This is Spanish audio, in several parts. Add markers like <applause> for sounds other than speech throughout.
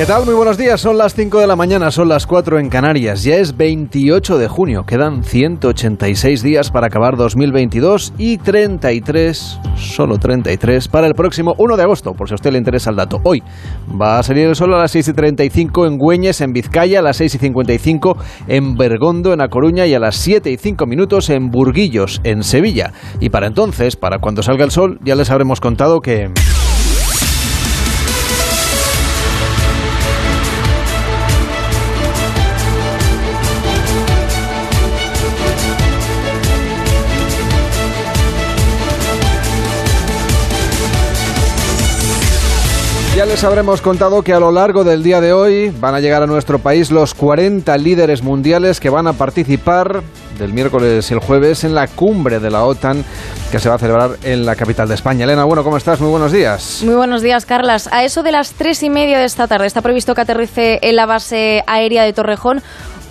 ¿Qué tal? Muy buenos días. Son las 5 de la mañana, son las 4 en Canarias. Ya es 28 de junio. Quedan 186 días para acabar 2022 y 33, solo 33, para el próximo 1 de agosto, por si a usted le interesa el dato. Hoy va a salir el sol a las 6 y 35 en Güeñes, en Vizcaya, a las 6 y 55 en Bergondo, en A Coruña y a las 7 y 5 minutos en Burguillos, en Sevilla. Y para entonces, para cuando salga el sol, ya les habremos contado que... les habremos contado que a lo largo del día de hoy van a llegar a nuestro país los 40 líderes mundiales que van a participar del miércoles y el jueves en la cumbre de la OTAN que se va a celebrar en la capital de España. Elena, bueno, ¿cómo estás? Muy buenos días. Muy buenos días, Carlas. A eso de las tres y media de esta tarde está previsto que aterrice en la base aérea de Torrejón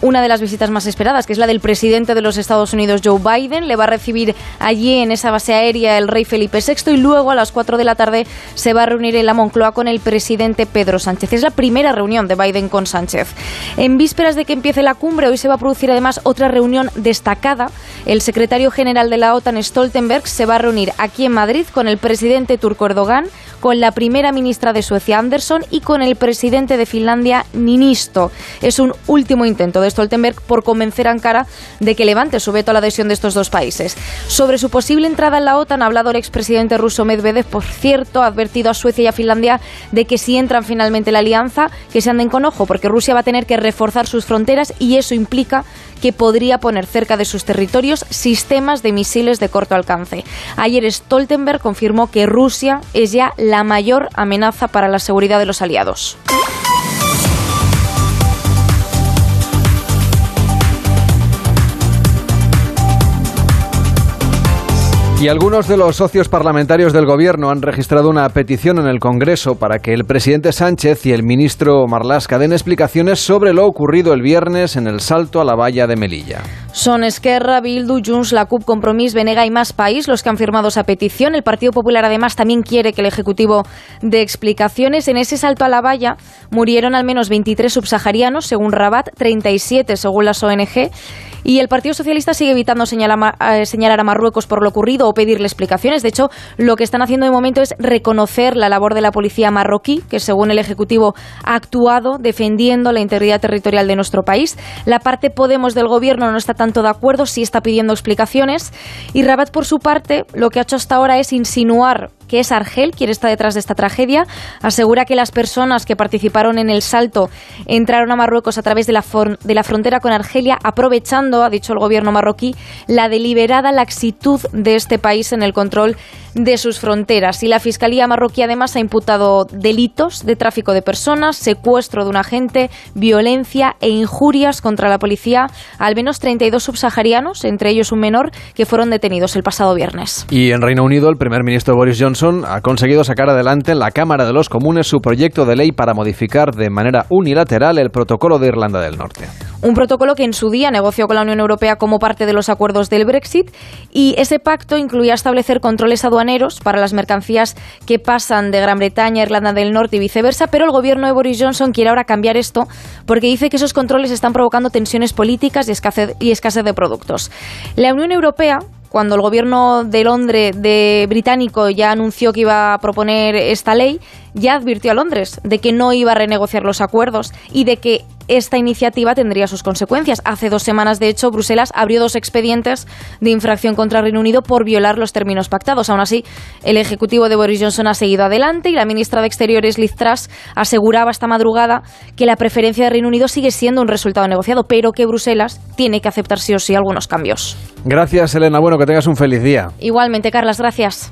una de las visitas más esperadas, que es la del presidente de los Estados Unidos, Joe Biden. Le va a recibir allí en esa base aérea el rey Felipe VI y luego a las 4 de la tarde se va a reunir en la Moncloa con el presidente Pedro Sánchez. Es la primera reunión de Biden con Sánchez. En vísperas de que empiece la cumbre, hoy se va a producir además otra reunión destacada. El secretario general de la OTAN, Stoltenberg, se va a reunir aquí en Madrid con el presidente turco Erdogan, con la primera ministra de Suecia, Anderson, y con el presidente de Finlandia, Ninisto. Es un último intento de Stoltenberg por convencer a Ankara de que levante su veto a la adhesión de estos dos países. Sobre su posible entrada en la OTAN ha hablado el expresidente ruso Medvedev, por cierto, ha advertido a Suecia y a Finlandia de que si entran finalmente en la alianza, que se anden con ojo, porque Rusia va a tener que reforzar sus fronteras y eso implica que podría poner cerca de sus territorios sistemas de misiles de corto alcance. Ayer Stoltenberg confirmó que Rusia es ya la mayor amenaza para la seguridad de los aliados. Y algunos de los socios parlamentarios del Gobierno han registrado una petición en el Congreso para que el presidente Sánchez y el ministro Marlasca den explicaciones sobre lo ocurrido el viernes en el salto a la valla de Melilla. Son Esquerra, Bildu, Junts, la CUP, Compromís, Venega y Más País los que han firmado esa petición. El Partido Popular además también quiere que el Ejecutivo dé explicaciones. En ese salto a la valla murieron al menos 23 subsaharianos, según Rabat, 37 según las ONG. Y el Partido Socialista sigue evitando eh, señalar a Marruecos por lo ocurrido o pedirle explicaciones. De hecho, lo que están haciendo de momento es reconocer la labor de la policía marroquí, que según el Ejecutivo ha actuado defendiendo la integridad territorial de nuestro país. La parte Podemos del Gobierno no está tanto de acuerdo, sí está pidiendo explicaciones. Y Rabat, por su parte, lo que ha hecho hasta ahora es insinuar que es Argel quien está detrás de esta tragedia. Asegura que las personas que participaron en el salto entraron a Marruecos a través de la, de la frontera con Argelia, aprovechando, ha dicho el gobierno marroquí, la deliberada laxitud de este país en el control de sus fronteras. Y la Fiscalía marroquí además ha imputado delitos de tráfico de personas, secuestro de un agente, violencia e injurias contra la policía al menos 32 subsaharianos, entre ellos un menor, que fueron detenidos el pasado viernes. Y en Reino Unido, el primer ministro Boris Johnson ha conseguido sacar adelante en la Cámara de los Comunes su proyecto de ley para modificar de manera unilateral el protocolo de Irlanda del Norte. Un protocolo que en su día negoció con la Unión Europea como parte de los acuerdos del Brexit y ese pacto incluía establecer controles aduaneros para las mercancías que pasan de Gran Bretaña a Irlanda del Norte y viceversa, pero el gobierno de Boris Johnson quiere ahora cambiar esto porque dice que esos controles están provocando tensiones políticas y escasez, y escasez de productos. La Unión Europea cuando el gobierno de Londres de británico ya anunció que iba a proponer esta ley, ya advirtió a Londres de que no iba a renegociar los acuerdos y de que esta iniciativa tendría sus consecuencias. Hace dos semanas, de hecho, Bruselas abrió dos expedientes de infracción contra Reino Unido por violar los términos pactados. Aún así, el Ejecutivo de Boris Johnson ha seguido adelante y la ministra de Exteriores, Liz Truss, aseguraba esta madrugada que la preferencia de Reino Unido sigue siendo un resultado negociado, pero que Bruselas tiene que aceptar sí o sí algunos cambios. Gracias, Elena. Bueno, que tengas un feliz día. Igualmente, Carlas, gracias.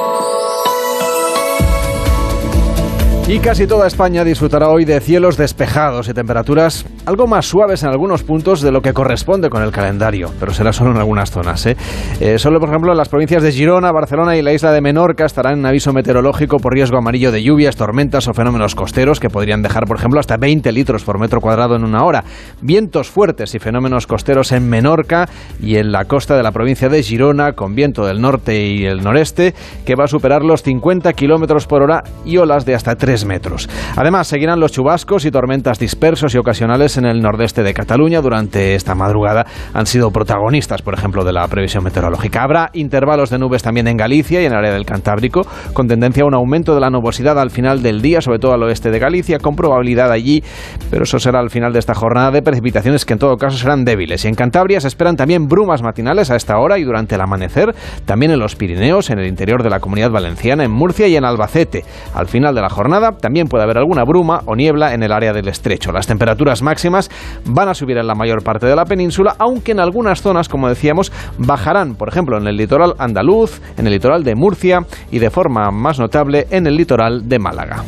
Y casi toda España disfrutará hoy de cielos despejados y temperaturas algo más suaves en algunos puntos de lo que corresponde con el calendario, pero será solo en algunas zonas. ¿eh? Eh, solo, por ejemplo, las provincias de Girona, Barcelona y la isla de Menorca estarán en aviso meteorológico por riesgo amarillo de lluvias, tormentas o fenómenos costeros que podrían dejar, por ejemplo, hasta 20 litros por metro cuadrado en una hora. Vientos fuertes y fenómenos costeros en Menorca y en la costa de la provincia de Girona, con viento del norte y el noreste, que va a superar los 50 kilómetros por hora y olas de hasta 3 metros. Además, seguirán los chubascos y tormentas dispersos y ocasionales en el nordeste de Cataluña durante esta madrugada. Han sido protagonistas, por ejemplo, de la previsión meteorológica. Habrá intervalos de nubes también en Galicia y en el área del Cantábrico, con tendencia a un aumento de la nubosidad al final del día, sobre todo al oeste de Galicia, con probabilidad allí, pero eso será al final de esta jornada de precipitaciones que en todo caso serán débiles. Y en Cantabria se esperan también brumas matinales a esta hora y durante el amanecer, también en los Pirineos, en el interior de la comunidad valenciana, en Murcia y en Albacete. Al final de la jornada también puede haber alguna bruma o niebla en el área del estrecho. Las temperaturas máximas van a subir en la mayor parte de la península, aunque en algunas zonas, como decíamos, bajarán, por ejemplo, en el litoral andaluz, en el litoral de Murcia y de forma más notable en el litoral de Málaga.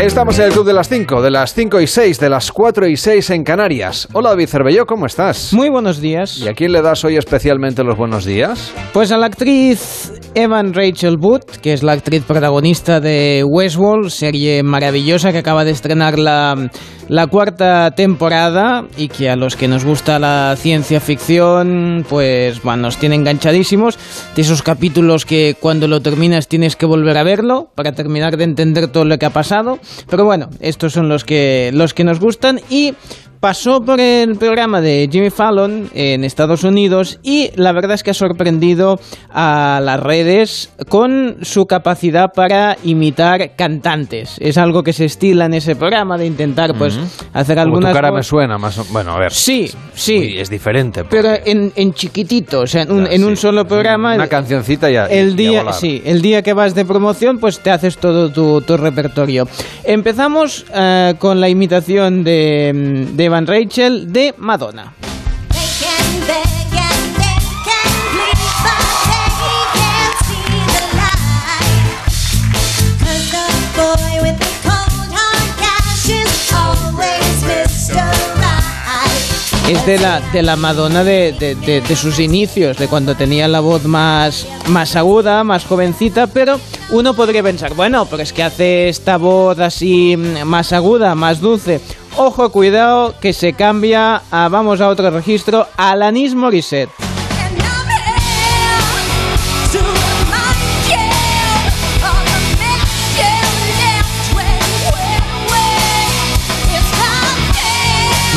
Estamos en el Club de las 5, de las 5 y 6, de las 4 y 6 en Canarias. Hola David Cervelló, ¿cómo estás? Muy buenos días. ¿Y a quién le das hoy especialmente los buenos días? Pues a la actriz Evan Rachel Wood, que es la actriz protagonista de Westworld, serie maravillosa que acaba de estrenar la, la cuarta temporada y que a los que nos gusta la ciencia ficción, pues bueno, nos tiene enganchadísimos. De esos capítulos que cuando lo terminas tienes que volver a verlo para terminar de entender todo lo que ha pasado. Pero bueno, estos son los que, los que nos gustan y pasó por el programa de Jimmy Fallon en Estados Unidos y la verdad es que ha sorprendido a las redes con su capacidad para imitar cantantes. Es algo que se estila en ese programa de intentar pues hacer algunas tu cara me suena más bueno, a ver. Sí, sí. es diferente. Pero en, en, chiquitito, o sea, en un, en un solo programa. Una cancioncita ya. El día, sí, el día que vas de promoción, pues te haces todo tu, tu repertorio. Empezamos uh, con la imitación de, de Van Rachel de Madonna. Es de la, de la Madonna de, de, sus inicios, de cuando tenía la voz más, más aguda, más jovencita, pero uno podría pensar, bueno, pero es que hace esta voz así más aguda, más dulce. Ojo, cuidado, que se cambia a, vamos a otro registro, Alanis Morissette.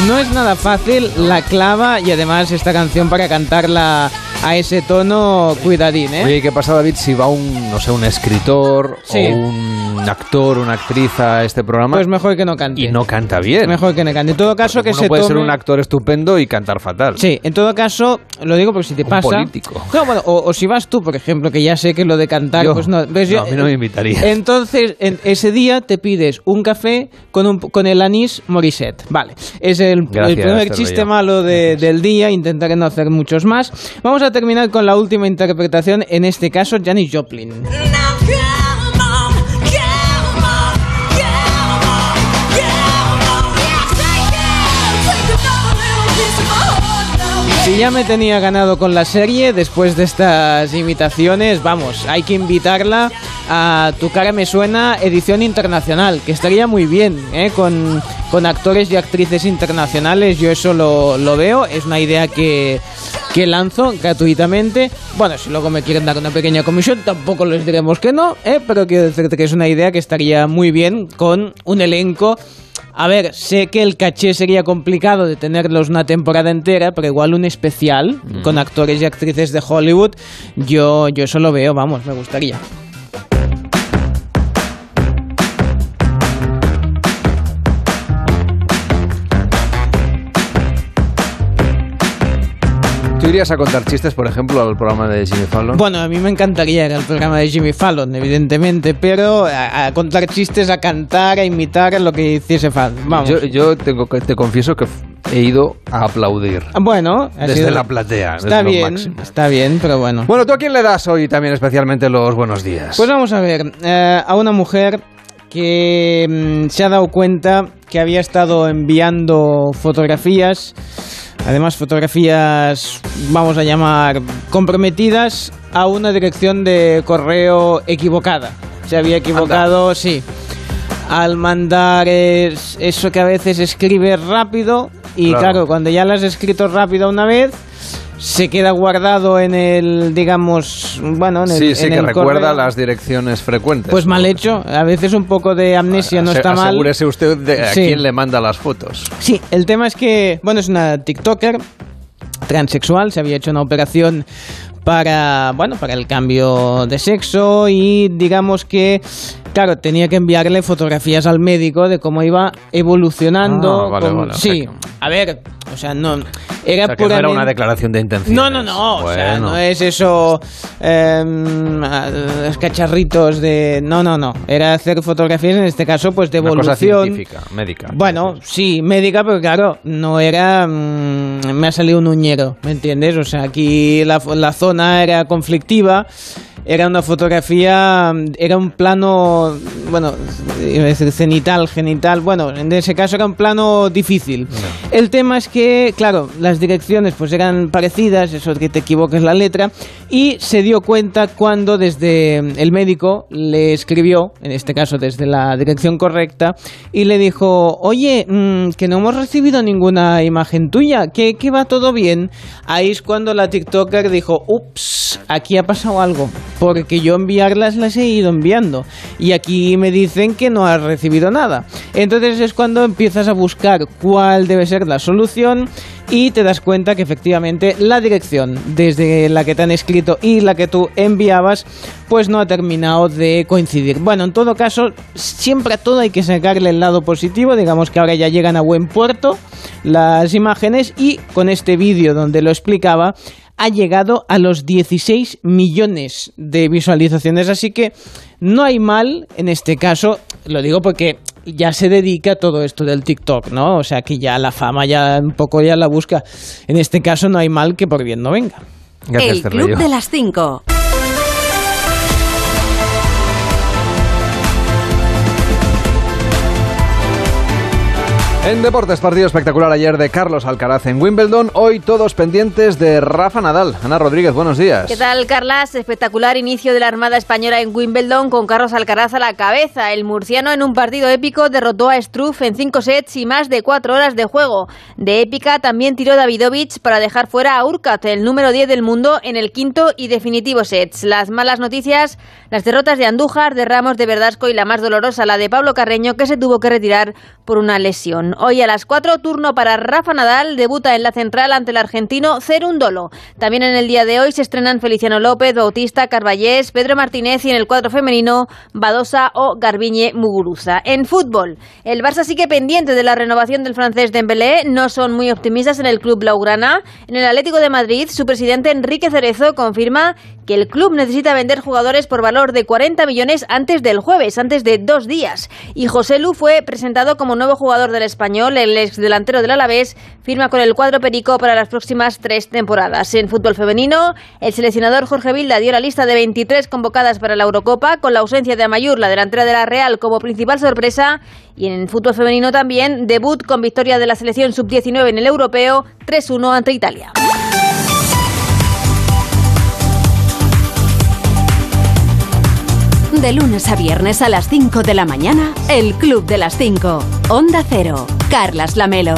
No es nada fácil, la clava y además esta canción para cantarla a ese tono cuidadín, ¿eh? Oye, ¿qué pasa, David, si va un, no sé, un escritor Sí. o un actor, una actriz a este programa Pues mejor que no cante. y no canta bien? Mejor que no cante. En todo caso, Porque que uno se puede tome... ser un actor estupendo y cantar fatal. Sí, en todo caso, lo digo porque si te Un pasa... político. No, bueno, o, o si vas tú, por ejemplo, que ya sé que lo de cantar, Yo- pues no... pues no, a mí no me invitarías. Entonces, en ese día te pides un café con, un, con el anís Morissette. Vale, es el, el Gracias, primer Esther chiste malo de- del día, intentaré no hacer muchos más. Vamos a terminar con la última interpretación, en este caso, Janis Joplin. Si ya me tenía ganado con la serie, después de estas imitaciones, vamos, hay que invitarla a Tu cara me suena edición internacional, que estaría muy bien, ¿eh? con, con actores y actrices internacionales, yo eso lo, lo veo, es una idea que, que lanzo gratuitamente. Bueno, si luego me quieren dar una pequeña comisión, tampoco les diremos que no, ¿eh? pero quiero decirte que es una idea que estaría muy bien con un elenco a ver, sé que el caché sería complicado de tenerlos una temporada entera, pero igual un especial con actores y actrices de Hollywood, yo, yo eso lo veo, vamos, me gustaría. Irías a contar chistes, por ejemplo, al programa de Jimmy Fallon? Bueno, a mí me encantaría ir al programa de Jimmy Fallon, evidentemente, pero a, a contar chistes, a cantar, a imitar lo que hiciese falta. Vamos. Yo, yo tengo que- te confieso que he ido a aplaudir. Ah, bueno, Desde sido- la platea, Está bien, está bien, pero bueno. Bueno, ¿tú a quién le das hoy también especialmente los buenos días? Pues vamos a ver, eh, a una mujer que mm, se ha dado cuenta que había estado enviando fotografías, además fotografías, vamos a llamar, comprometidas a una dirección de correo equivocada. Se había equivocado, sí. Al mandar es- eso que a veces escribe rápido y Claro. claro, cuando ya lo has escrito rápido una vez, se queda guardado en el, digamos, bueno, en el, sí, sí, en que el recuerda correo. las direcciones frecuentes. Pues mal hecho. A veces un poco de amnesia no Ase- está mal. Asegúrese usted de a Sí. quién le manda las fotos. Sí, el tema es que, bueno, es una TikToker transexual, se había hecho una operación para, bueno, para el cambio de sexo y digamos que, claro, tenía que enviarle fotografías al médico de cómo iba evolucionando. Ah, vale, con- vale, o sea sí, que- a ver, o sea, no, era O sea, que no era una declaración de intención. No, no, no, o sea, no es eso, em, los cacharritos de... No, no, no, era hacer fotografías, en este caso, pues de Una cosa evolución. científica, médica. Bueno, sí, médica, pero claro, no era... mm, me ha salido un uñero, ¿me entiendes? O sea, aquí la, la zona era conflictiva, era una fotografía, era un plano, bueno, cenital, genital, bueno, en ese caso era un plano difícil. El tema es que, claro, las direcciones pues eran parecidas, eso que te equivoques la letra, y se dio cuenta cuando desde el médico le escribió, en este caso desde la dirección correcta, y le dijo, oye, mm, que no hemos recibido ninguna imagen tuya, que, que va todo bien. Ahí es cuando la TikToker dijo, ups, aquí ha pasado algo, porque yo enviarlas las he ido enviando, y aquí me dicen que no has recibido nada. Entonces es cuando empiezas a buscar cuál debe ser la solución y te das cuenta que efectivamente la dirección desde la que te han escrito y la que tú enviabas pues no ha terminado de coincidir. Bueno, en todo caso, siempre a todo hay que sacarle el lado positivo, digamos que ahora ya llegan a buen puerto las imágenes y con este vídeo donde lo explicaba ha llegado a los 16 millones de visualizaciones, así que no hay mal en este caso, lo digo porque ya se dedica a todo esto del TikTok, ¿no? O sea que ya la fama ya un poco ya la busca. En este caso no hay mal que por bien no venga. Gracias, El. Club de las 5. En deportes, partido espectacular ayer de Carlos Alcaraz en Wimbledon. Hoy todos pendientes de Rafa Nadal. Ana Rodríguez, buenos días. ¿Qué tal, Carlas? Espectacular inicio de la Armada Española en Wimbledon con Carlos Alcaraz a la cabeza. El murciano en un partido épico derrotó a Struff en cinco sets y más de cuatro horas de juego. De épica también tiró Davidovich para dejar fuera a Urkat, el número 10 del mundo, en el quinto y definitivo sets. Las malas noticias, las derrotas de Andújar, de Ramos, de Verdasco y la más dolorosa, la de Pablo Carreño, que se tuvo que retirar por una lesión. Hoy a las 4, turno para Rafa Nadal, debuta en la central ante el argentino Cerundolo. También en el día de hoy se estrenan Feliciano López, Bautista, Carballés, Pedro Martínez y en el cuadro femenino Badosa o Garbiñe Muguruza. En fútbol, el Barça sigue pendiente de la renovación del francés Dembélé, no son muy optimistas en el club blaugrana. En el Atlético de Madrid, su presidente Enrique Cerezo confirma que el club necesita vender jugadores por valor de 40 millones antes del jueves, antes de dos días. Y José Lu fue presentado como nuevo jugador del el ex delantero del Alavés, firma con el cuadro perico para las próximas tres temporadas. En fútbol femenino, el seleccionador Jorge Vilda dio la lista de 23 convocadas para la Eurocopa, con la ausencia de Amayur, la delantera de la Real, como principal sorpresa. Y en fútbol femenino también, debut con victoria de la selección sub-19 en el europeo, 3-1 ante Italia. De lunes a viernes a las 5 de la mañana, El Club de las 5. Onda Cero. Carlas Lamelo.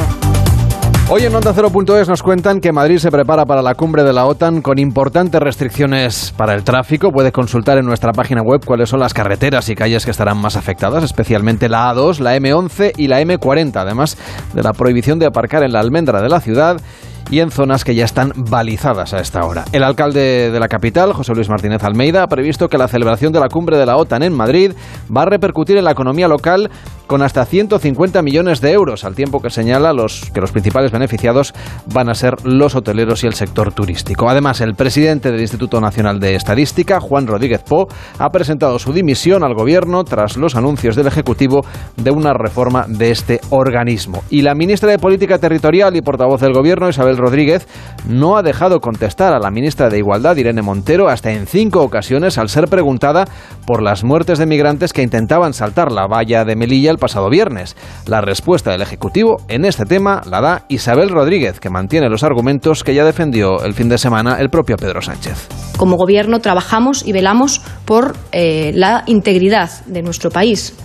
Hoy en Onda 0.es nos cuentan que Madrid se prepara para la cumbre de la OTAN con importantes restricciones para el tráfico. Puede consultar en nuestra página web cuáles son las carreteras y calles que estarán más afectadas, especialmente la A2, la M11 y la M40, además de la prohibición de aparcar en la almendra de la ciudad y en zonas que ya están balizadas a esta hora. El alcalde de la capital, José Luis Martínez Almeida, ha previsto que la celebración de la cumbre de la OTAN en Madrid va a repercutir en la economía local con hasta 150 millones de euros, al tiempo que señala los, que los principales beneficiados van a ser los hoteleros y el sector turístico. Además, el presidente del Instituto Nacional de Estadística, Juan Rodríguez Po, ha presentado su dimisión al gobierno tras los anuncios del Ejecutivo de una reforma de este organismo. Y la ministra de Política Territorial y portavoz del gobierno, Isabel Rodríguez, no ha dejado contestar a la ministra de Igualdad, Irene Montero, hasta en cinco ocasiones al ser preguntada por las muertes de migrantes que intentaban saltar la valla de Melilla el pasado viernes. La respuesta del Ejecutivo en este tema la da Isabel Rodríguez, que mantiene los argumentos que ya defendió el fin de semana el propio Pedro Sánchez. Como gobierno trabajamos y velamos por eh, la integridad de nuestro país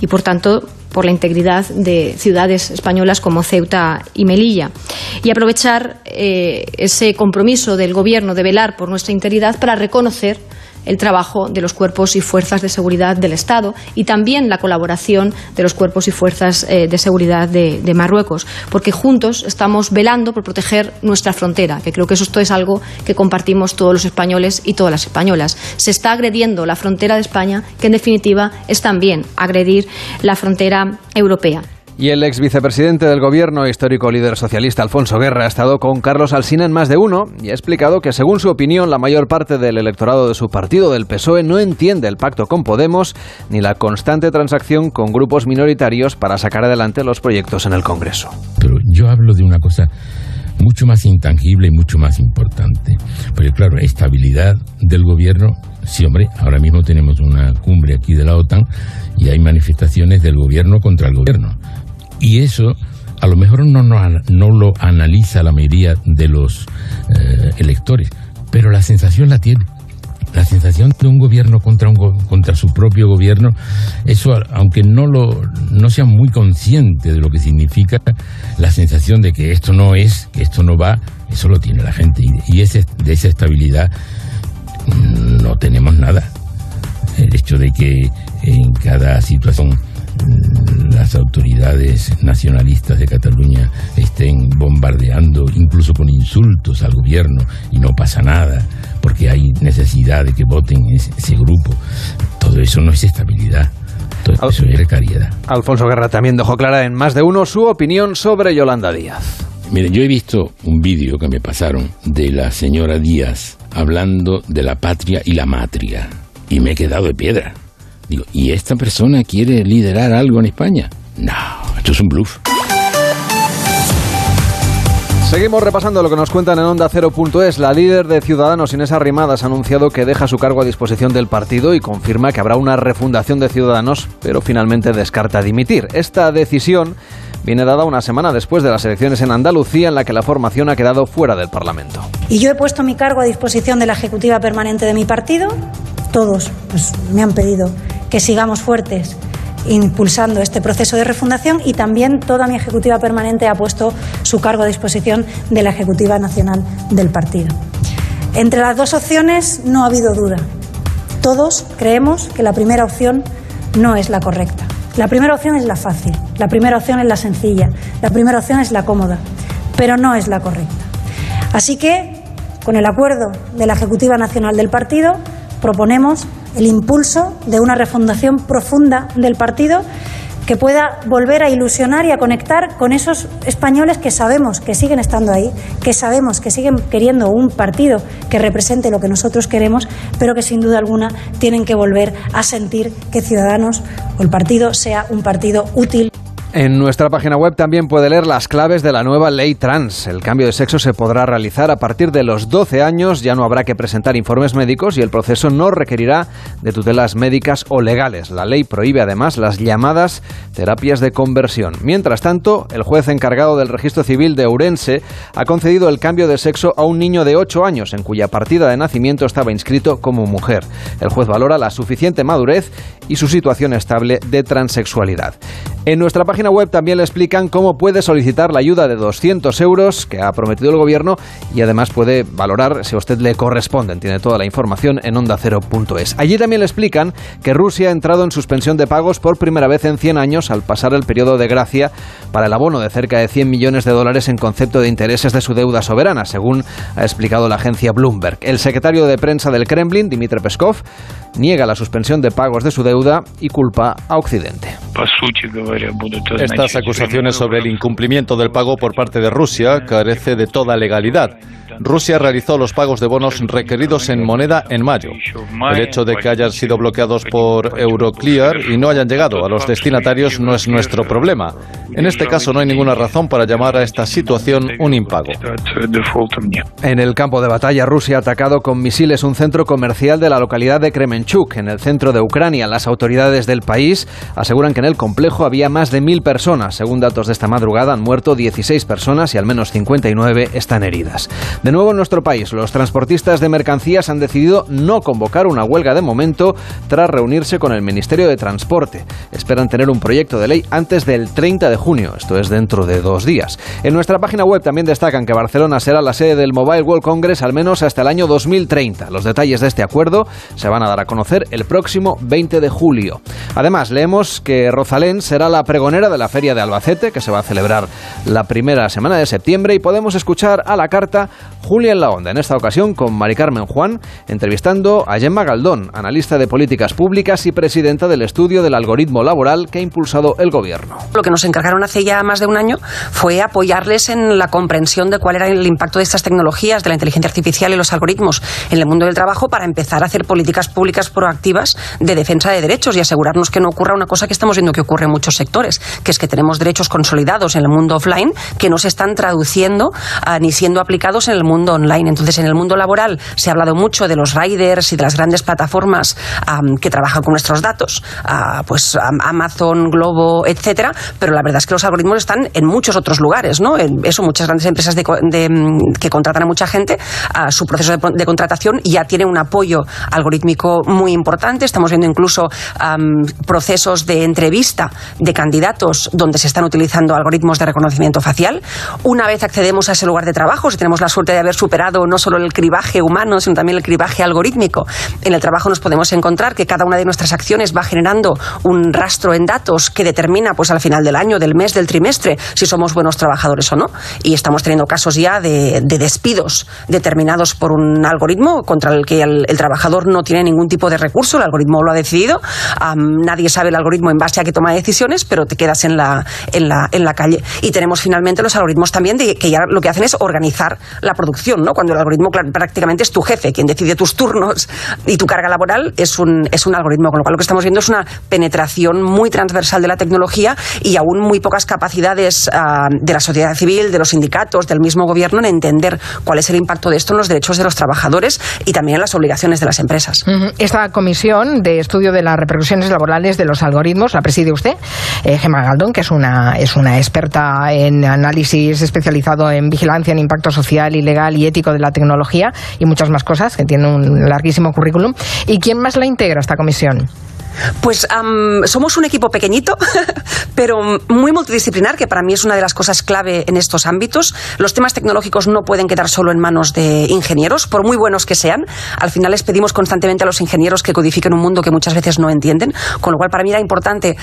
y, por tanto, por la integridad de ciudades españolas como Ceuta y Melilla. Y aprovechar eh, ese compromiso del Gobierno de velar por nuestra integridad para reconocer el trabajo de los cuerpos y fuerzas de seguridad del Estado y también la colaboración de los cuerpos y fuerzas eh, de seguridad de, de, Marruecos, porque juntos estamos velando por proteger nuestra frontera, que creo que esto es algo que compartimos todos los españoles y todas las españolas. Se está agrediendo la frontera de España, que en definitiva es también agredir la frontera europea. Y el ex vicepresidente del gobierno, histórico líder socialista Alfonso Guerra, ha estado con Carlos Alsina en más de uno y ha explicado que, según su opinión, la mayor parte del electorado de su partido, del PSOE, no entiende el pacto con Podemos ni la constante transacción con grupos minoritarios para sacar adelante los proyectos en el Congreso. Pero yo hablo de una cosa mucho más intangible y mucho más importante. Porque claro, estabilidad del gobierno, sí hombre, ahora mismo tenemos una cumbre aquí de la OTAN y hay manifestaciones del gobierno contra el gobierno. Y eso a lo mejor no, no, no lo analiza la mayoría de los eh, electores, pero la sensación la tiene. La sensación de un gobierno contra, un, contra su propio gobierno, eso, aunque no, lo, no sean muy conscientes de lo que significa, la sensación de que esto no es, que esto no va, eso lo tiene la gente. Y, y ese, de esa estabilidad no tenemos nada. El hecho de que en cada situación las autoridades nacionalistas de Cataluña estén bombardeando, incluso con insultos al gobierno, y no pasa nada, porque hay necesidad de que voten ese, ese grupo. Todo eso no es estabilidad. Todo eso es precariedad. Alfonso Guerra también dejó clara en más de uno su opinión sobre Yolanda Díaz. Miren, yo he visto un vídeo que me pasaron de la señora Díaz hablando de la patria y la matria, y me he quedado de piedra. Digo, ¿y esta persona quiere liderar algo en España? No, esto es un bluff. Seguimos repasando lo que nos cuentan en Onda 0.es. La líder de Ciudadanos, Inés Arrimadas, ha anunciado que deja su cargo a disposición del partido y confirma que habrá una refundación de Ciudadanos, pero finalmente descarta dimitir. Esta decisión viene dada una semana después de las elecciones en Andalucía, en la que la formación ha quedado fuera del Parlamento. Y yo he puesto mi cargo a disposición de la Ejecutiva Permanente de mi partido. Todos pues, me han pedido que sigamos fuertes impulsando este proceso de refundación y también toda mi Ejecutiva Permanente ha puesto su cargo a disposición de la Ejecutiva Nacional del partido. Entre las dos opciones no ha habido duda. Todos creemos que la primera opción no es la correcta. La primera opción es la fácil, la primera opción es la sencilla, la primera opción es la cómoda, pero no es la correcta. Así que, con el acuerdo de la Ejecutiva Nacional del partido, proponemos el impulso de una refundación profunda del partido que pueda volver a ilusionar y a conectar con esos españoles que sabemos que siguen estando ahí, que sabemos que siguen queriendo un partido que represente lo que nosotros queremos, pero que sin duda alguna tienen que volver a sentir que Ciudadanos o el partido sea un partido útil. En nuestra página web también puede leer las claves de la nueva ley trans. El cambio de sexo se podrá realizar a partir de los 12 años, ya no habrá que presentar informes médicos y el proceso no requerirá de tutelas médicas o legales. La ley prohíbe además las llamadas terapias de conversión. Mientras tanto, el juez encargado del registro civil de Ourense ha concedido el cambio de sexo a un niño de 8 años en cuya partida de nacimiento estaba inscrito como mujer. El juez valora la suficiente madurez y su situación estable de transexualidad. En nuestra página web también le explican cómo puede solicitar la ayuda de 200 euros que ha prometido el gobierno y además puede valorar si a usted le corresponden. Tiene toda la información en ondacero.es. Allí también le explican que Rusia ha entrado en suspensión de pagos por primera vez en 100 años al pasar el periodo de gracia para el abono de cerca de 100 millones de dólares en concepto de intereses de su deuda soberana, según ha explicado la agencia Bloomberg. El secretario de prensa del Kremlin, Dmitry Peskov, niega la suspensión de pagos de su deuda y culpa a Occidente. Estas acusaciones sobre el incumplimiento del pago por parte de Rusia carece de toda legalidad. Rusia realizó los pagos de bonos requeridos en moneda en mayo. El hecho de que hayan sido bloqueados por Euroclear y no hayan llegado a los destinatarios no es nuestro problema. En este caso no hay ninguna razón para llamar a esta situación un impago. En el campo de batalla, Rusia ha atacado con misiles un centro comercial de la localidad de Kremenchuk, en el centro de Ucrania. Las autoridades del país aseguran que en el complejo había más de mil personas. Según datos de esta madrugada, han muerto 16 personas y al menos 59 están heridas. De nuevo en nuestro país, los transportistas de mercancías han decidido no convocar una huelga de momento tras reunirse con el Ministerio de Transporte. Esperan tener un proyecto de ley antes del 30 de junio, esto es dentro de dos días. En nuestra página web también destacan que Barcelona será la sede del Mobile World Congress al menos hasta el año 2030. Los detalles de este acuerdo se van a dar a conocer el próximo 20 de julio. Además, leemos que Rosalén será la pregonera de la Feria de Albacete, que se va a celebrar la primera semana de septiembre, y podemos escuchar a la carta Julia en la Onda, en esta ocasión con Mari Carmen Juan, entrevistando a Gemma Galdón, analista de políticas públicas y presidenta del estudio del algoritmo laboral que ha impulsado el gobierno. Lo que nos encargaron hace ya más de un año fue apoyarles en la comprensión de cuál era el impacto de estas tecnologías, de la inteligencia artificial y los algoritmos en el mundo del trabajo para empezar a hacer políticas públicas proactivas de defensa de derechos y asegurarnos que no ocurra una cosa que estamos viendo que ocurre en muchos sectores, que es que tenemos derechos consolidados en el mundo offline que no se están traduciendo ah, ni siendo aplicados en el mundo online. Entonces, en el mundo laboral se ha hablado mucho de los riders y de las grandes plataformas que trabajan con nuestros datos, pues am- Amazon, Globo, etcétera, pero la verdad es que los algoritmos están en muchos otros lugares, ¿no? Eso, muchas grandes empresas de mm, que contratan a mucha gente, a su proceso de, contratación ya tiene un apoyo algorítmico muy importante. Estamos viendo incluso procesos de entrevista de candidatos donde se están utilizando algoritmos de reconocimiento facial. Una vez accedemos a ese lugar de trabajo, si tenemos la suerte de haber superado no solo el cribaje humano, sino también el cribaje algorítmico, en el trabajo nos podemos encontrar que cada una de nuestras acciones va generando un rastro en datos que determina pues al final del año, del mes, del trimestre, si somos buenos trabajadores o no. Y estamos teniendo casos ya de, de despidos determinados por un algoritmo contra el que el, el trabajador no tiene ningún tipo de recurso, el algoritmo lo ha decidido, Am, nadie sabe el algoritmo en base a qué toma decisiones, pero te quedas en la, en la, en la calle. Y tenemos finalmente los algoritmos también de, que ya lo que hacen es organizar la producción, ¿no? Cuando el algoritmo prácticamente es tu jefe, quien decide tus turnos y tu carga laboral es un, es un algoritmo, con lo cual lo que estamos viendo es una penetración muy transversal de la tecnología y aún muy pocas capacidades ah, de la sociedad civil, de los sindicatos, del mismo gobierno en entender cuál es el impacto de esto en los derechos de los trabajadores y también en las obligaciones de las empresas. Esta comisión de estudio de las repercusiones laborales de los algoritmos la preside usted, eh, Gemma Galdón, que es una, es una experta en análisis especializado en vigilancia, en impacto social y legal y ético de la tecnología y muchas más cosas, que tiene un larguísimo currículum. ¿Y quién más la integra esta comisión? Pues somos un equipo pequeñito, <laughs> pero muy multidisciplinar, que para mí es una de las cosas clave en estos ámbitos. Los temas tecnológicos no pueden quedar solo en manos de ingenieros, por muy buenos que sean. Al final les pedimos constantemente a los ingenieros que codifiquen un mundo que muchas veces no entienden, con lo cual para mí era importante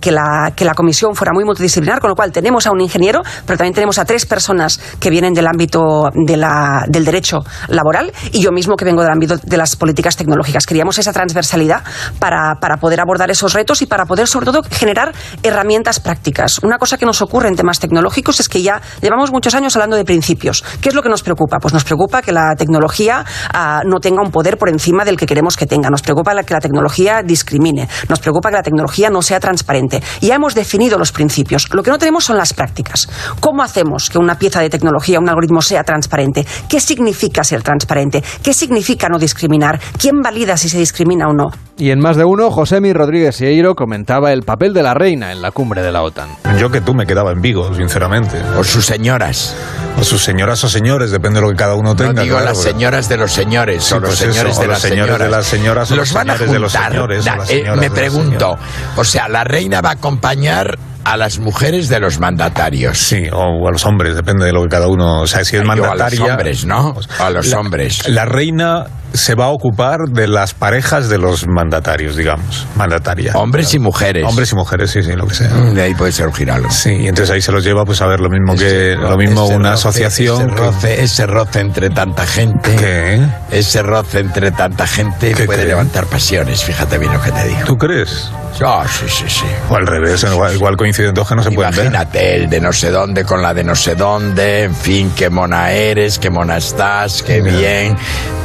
que, la, que la comisión fuera muy multidisciplinar, con lo cual tenemos a un ingeniero, pero también tenemos a tres personas que vienen del ámbito del derecho laboral y yo mismo que vengo del ámbito de las políticas tecnológicas. Queríamos esa transversalidad para, para poder abordar esos retos y para poder, sobre todo, generar herramientas prácticas. Una cosa que nos ocurre en temas tecnológicos es que ya llevamos muchos años hablando de principios. ¿Qué es lo que nos preocupa? Pues nos preocupa que la tecnología ah, no tenga un poder por encima del que queremos que tenga. Nos preocupa que la tecnología discrimine. Nos preocupa que la tecnología no sea transparente. Ya hemos definido los principios. Lo que no tenemos son las prácticas. ¿Cómo hacemos que una pieza de tecnología, un algoritmo sea transparente? ¿Qué significa ser transparente? ¿Qué significa no discriminar? ¿Quién valida si se discrimina o no? Y en más de uno, Josemi Rodríguez Sieiro comentaba el papel de la reina en la cumbre de la OTAN. Yo que tú me quedaba en Vigo, sinceramente. O sus señoras. O sus señoras o señores, depende de lo que cada uno tenga. No digo claro, las porque- señoras de los señores Sí, o los pues eso, señores o de los las señores señoras. de las señoras o los los van a señores de los señores o Da- eh, me pregunto, o sea, la reina va a acompañar a las mujeres de los mandatarios. Sí, o a los hombres, depende de lo que cada uno. O sea, si es Yo a los mandataria. hombres, ¿no? A los la- hombres. La reina se va a ocupar de las parejas de los mandatarios, digamos. Mandataria. Hombres y mujeres. Hombres y mujeres, sí, sí, lo que sea. Mm, De ahí puede surgir algo. Sí, y entonces ahí se los lleva pues a ver lo mismo que lo mismo una roce, asociación. Ese que- roce, ese roce entre tanta gente. ¿Qué? Ese roce entre tanta gente ¿Qué puede levantar pasiones, fíjate bien lo que te digo. ¿Tú crees? Ah, sí, sí, sí. O al revés, igual, igual coinciden que no se pueden ver. Imagínate el de no sé dónde con la de no sé dónde, en fin, qué mona eres, qué mona estás, qué bien.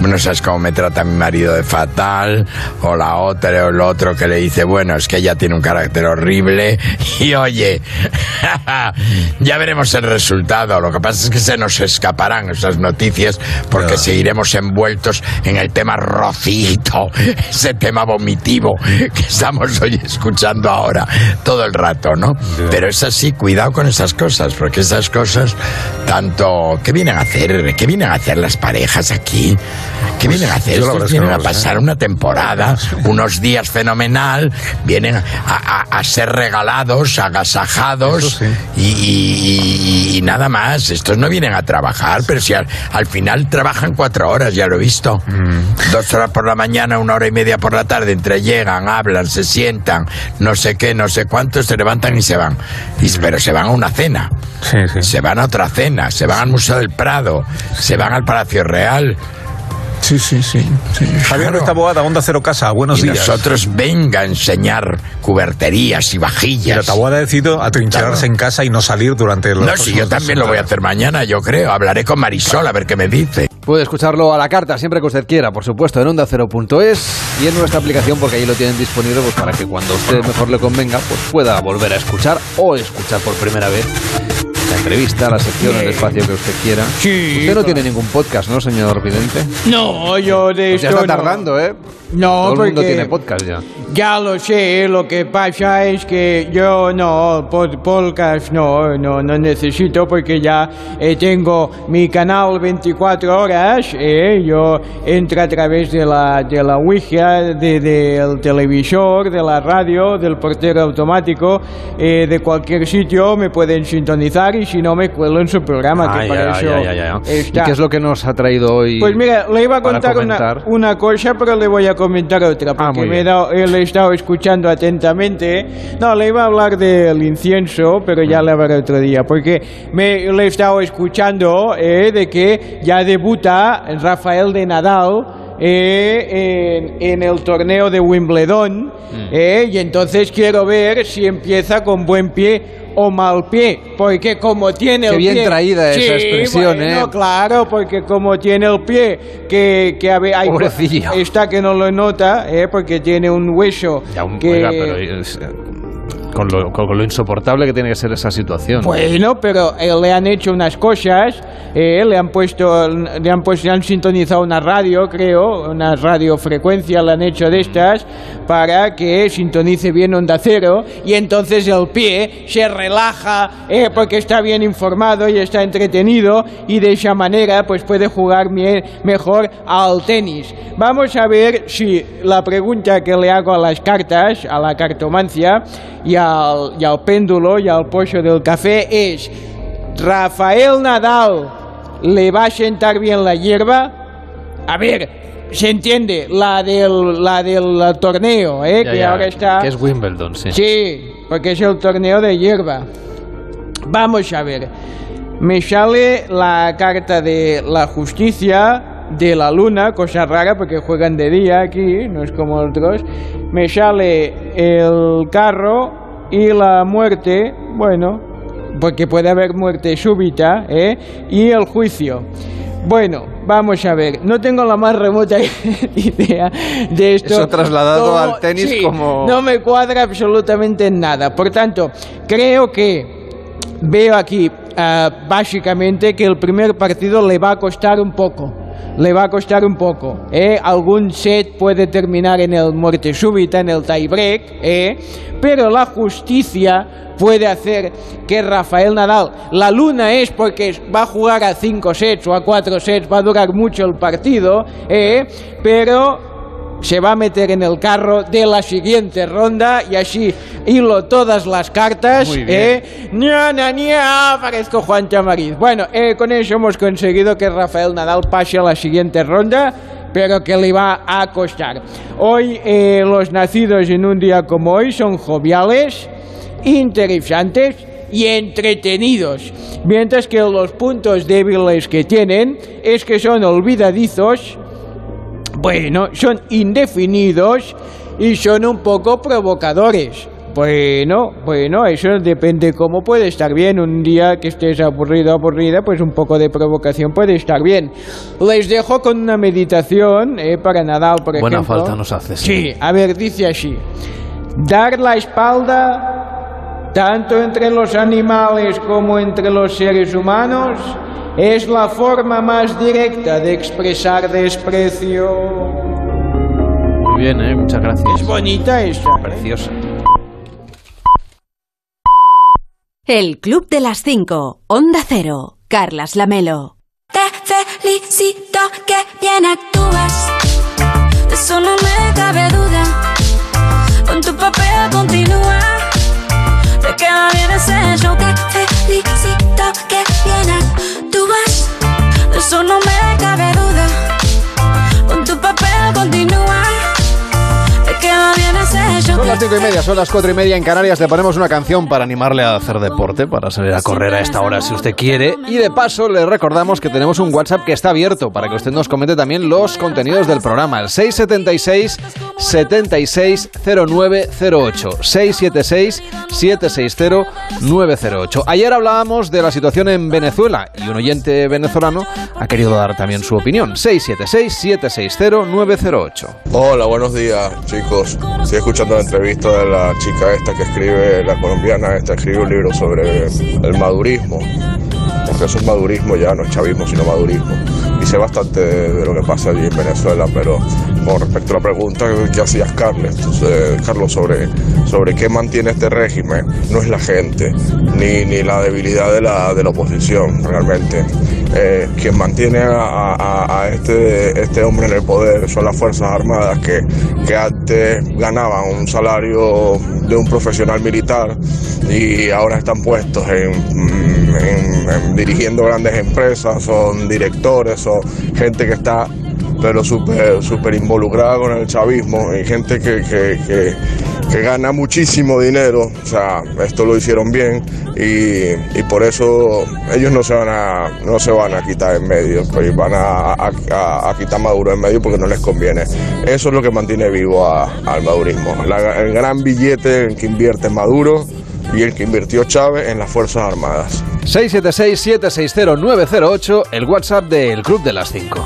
No sabes cómo me trata mi marido de fatal, o la otra o el otro que le dice, bueno, es que ella tiene un carácter horrible. <laughs> Y oye, <laughs> ya veremos el resultado. Lo que pasa es que se nos escaparán esas noticias porque seguiremos envueltos en el tema rocito, <laughs> ese tema vomitivo que estamos hoy escuchando ahora todo el rato, ¿no? Pero es así, cuidado con esas cosas, porque esas cosas, tanto, ¿qué vienen a hacer? ¿Qué vienen a hacer las parejas aquí? ¿Qué vienen a hacer? Estos vienen a pasar una temporada, <laughs> unos días fenomenal, vienen a, a- a ser regalados, agasajados y, y- y nada más. Estos no vienen a trabajar, pero si al, al final trabajan cuatro horas, ya lo he visto. Mm. Dos horas por la mañana, una hora y media por la tarde, entre llegan, hablan, se sientan, no sé qué, no sé cuántos, se levantan y se van. Y- pero se van a una cena. Se van a otra cena, se van al Museo del Prado, se van al Palacio Real. Sí, sí, sí. Javier Ruiz Taboada, Onda Cero Casa, buenos y días. nosotros venga a enseñar cuberterías y vajillas. Pero Taboada ha decidido atrincherarse en casa y no salir durante los No, si yo también lo voy a hacer mañana, yo creo. Hablaré con Marisol a ver qué me dice. Puede escucharlo a la carta siempre que usted quiera, por supuesto, en onda0.es y en nuestra aplicación porque ahí lo tienen disponible pues, para que cuando a usted mejor le convenga pues pueda volver a escuchar o escuchar por primera vez la entrevista, la sección, el espacio que usted quiera. Sí, usted no tiene ningún podcast, ¿no, señor Vidente? No, yo de Pues ya está no. tardando, ¿eh? No, Todo el mundo porque- tiene podcast ya. Ya lo sé, lo que pasa es que yo no, pod- podcast no, no, no necesito porque ya eh, tengo mi canal 24 horas, eh, yo entro a través de la, de la Ouija, de- del televisor, de la radio, del portero automático, eh, de cualquier sitio me pueden sintonizar y si no me cuelo en su programa, que Ay, para ay, eso ay. ¿Y qué es lo que nos ha traído hoy? Pues mira, le iba a contar una, una cosa, pero le voy a comentar otra, porque muy me he, dado- he estado escuchando atentamente. No, le iba a hablar del incienso, pero ya le hablaré otro día, porque me, le he estado escuchando eh, de que ya debuta Rafael de Nadal. Eh, en, en el torneo de Wimbledon Mm. eh, y entonces quiero ver si empieza con buen pie o mal pie porque como tiene Qué el bien pie traída esa Sí, expresión, bueno, ¿eh? Claro, porque como tiene el pie que, que a ver, hay- Pobrecillo. está que no lo nota, ¿eh? porque tiene un hueso que... Oiga, pero es- con, lo, con lo insoportable que tiene que ser esa situación. Bueno, pero eh, le han hecho unas cosas, eh, le han puesto, le han puesto, le han sintonizado una radio, creo, una radiofrecuencia le han hecho de estas para que sintonice bien onda cero y entonces el pie se relaja eh, porque está bien informado y está entretenido y de esa manera pues puede jugar mejor al tenis. Vamos a ver si la pregunta que le hago a las cartas, a la cartomancia y al, y al péndulo y al pollo del café es Rafael Nadal le va a sentar bien la hierba. A ver, se entiende la del la del torneo, ¿eh? Ya, que ya, ahora está. Que es Wimbledon, sí. Sí, porque es el torneo de hierba. Vamos a ver. Me sale la carta de la justicia de la luna, cosa rara porque juegan de día aquí, no es como otros. Me sale el carro y la muerte, bueno, porque puede haber muerte súbita, ¿eh? Y el juicio. Bueno, vamos a ver, no tengo la más remota <laughs> idea de esto. Eso trasladado al tenis sí, como- No me cuadra absolutamente en nada. Por tanto, creo que veo aquí ah, básicamente que el primer partido le va a costar un poco. Le va a costar un poco. ¿eh? Algún set puede terminar en el muerte súbita, en el tiebreak, ¿eh? pero la justicia puede hacer que Rafael Nadal, la luna es porque va a jugar a cinco sets o a cuatro sets, va a durar mucho el partido, ¿eh? pero se va a meter en el carro de la siguiente ronda y así hilo todas las cartas. Muy bien. ¿eh? ¡Nia, nia, nia! Parezco Juan Chamariz. Bueno, eh, con eso hemos conseguido que Rafael Nadal pase a la siguiente ronda, pero que le va a costar. Hoy eh, los nacidos en un día como hoy son joviales, interesantes y entretenidos, mientras que los puntos débiles que tienen es que son olvidadizos, bueno, son indefinidos y son un poco provocadores. Bueno, bueno, eso depende cómo puede estar bien. Un día que estés aburrido, aburrida, pues un poco de provocación puede estar bien. Les dejo con una meditación eh, para Nadal, por Buena ejemplo. falta nos hace, sí. Sí, a ver, dice así. Dar la espalda, tanto entre los animales como entre los seres humanos, es la forma más directa de expresar desprecio. Muy bien, ¿eh? muchas gracias. Es bonita esta. ¿eh? Preciosa. El Club de las 5. Onda Cero. Carlas Lamelo. Te felicito que bien actúas. De eso no me cabe duda. Con tu papel continúa. Te queda bien ese show. Te felicito que bien actúas. De eso no me cabe duda. Con tu papel continúa. Te queda bien ese show. Son las cinco y media, son las cuatro y media en Canarias. Le ponemos una canción para animarle a hacer deporte, para salir a correr a esta hora si usted quiere. Y de paso le recordamos que tenemos un WhatsApp que está abierto para que usted nos comente también los contenidos del programa. El 676 760908 676 760 908. Ayer hablábamos de la situación en Venezuela y un oyente venezolano ha querido dar también su opinión. 676 760 908. Hola, buenos días, chicos. Estoy escuchando entrevista de la chica esta que escribe, la colombiana esta, escribe un libro sobre el madurismo. Porque eso es madurismo ya, no es chavismo, sino madurismo. Y sé bastante de, de lo que pasa allí en Venezuela, pero con respecto a la pregunta que hacías, Carlos, entonces, Carlos, sobre, sobre qué mantiene este régimen, no es la gente, ni, ni la debilidad de la, de la oposición, realmente. Eh, quien mantiene a, a- este, este hombre en el poder son las Fuerzas Armadas que, que antes ganaban un salario de un profesional militar y ahora están puestos en- en dirigiendo grandes empresas, son directores, son gente que está pero súper super involucrada con el chavismo y gente que, que, que, que gana muchísimo dinero, o sea, esto lo hicieron bien y, y por eso ellos no se van a, no se van a quitar en medio, pues van a, a- a quitar Maduro en medio porque no les conviene. Eso es lo que mantiene vivo a- al madurismo, La- el gran billete en que invierte Maduro y el que invirtió Chávez en las Fuerzas Armadas. 676-760-908, el WhatsApp del Club de las 5.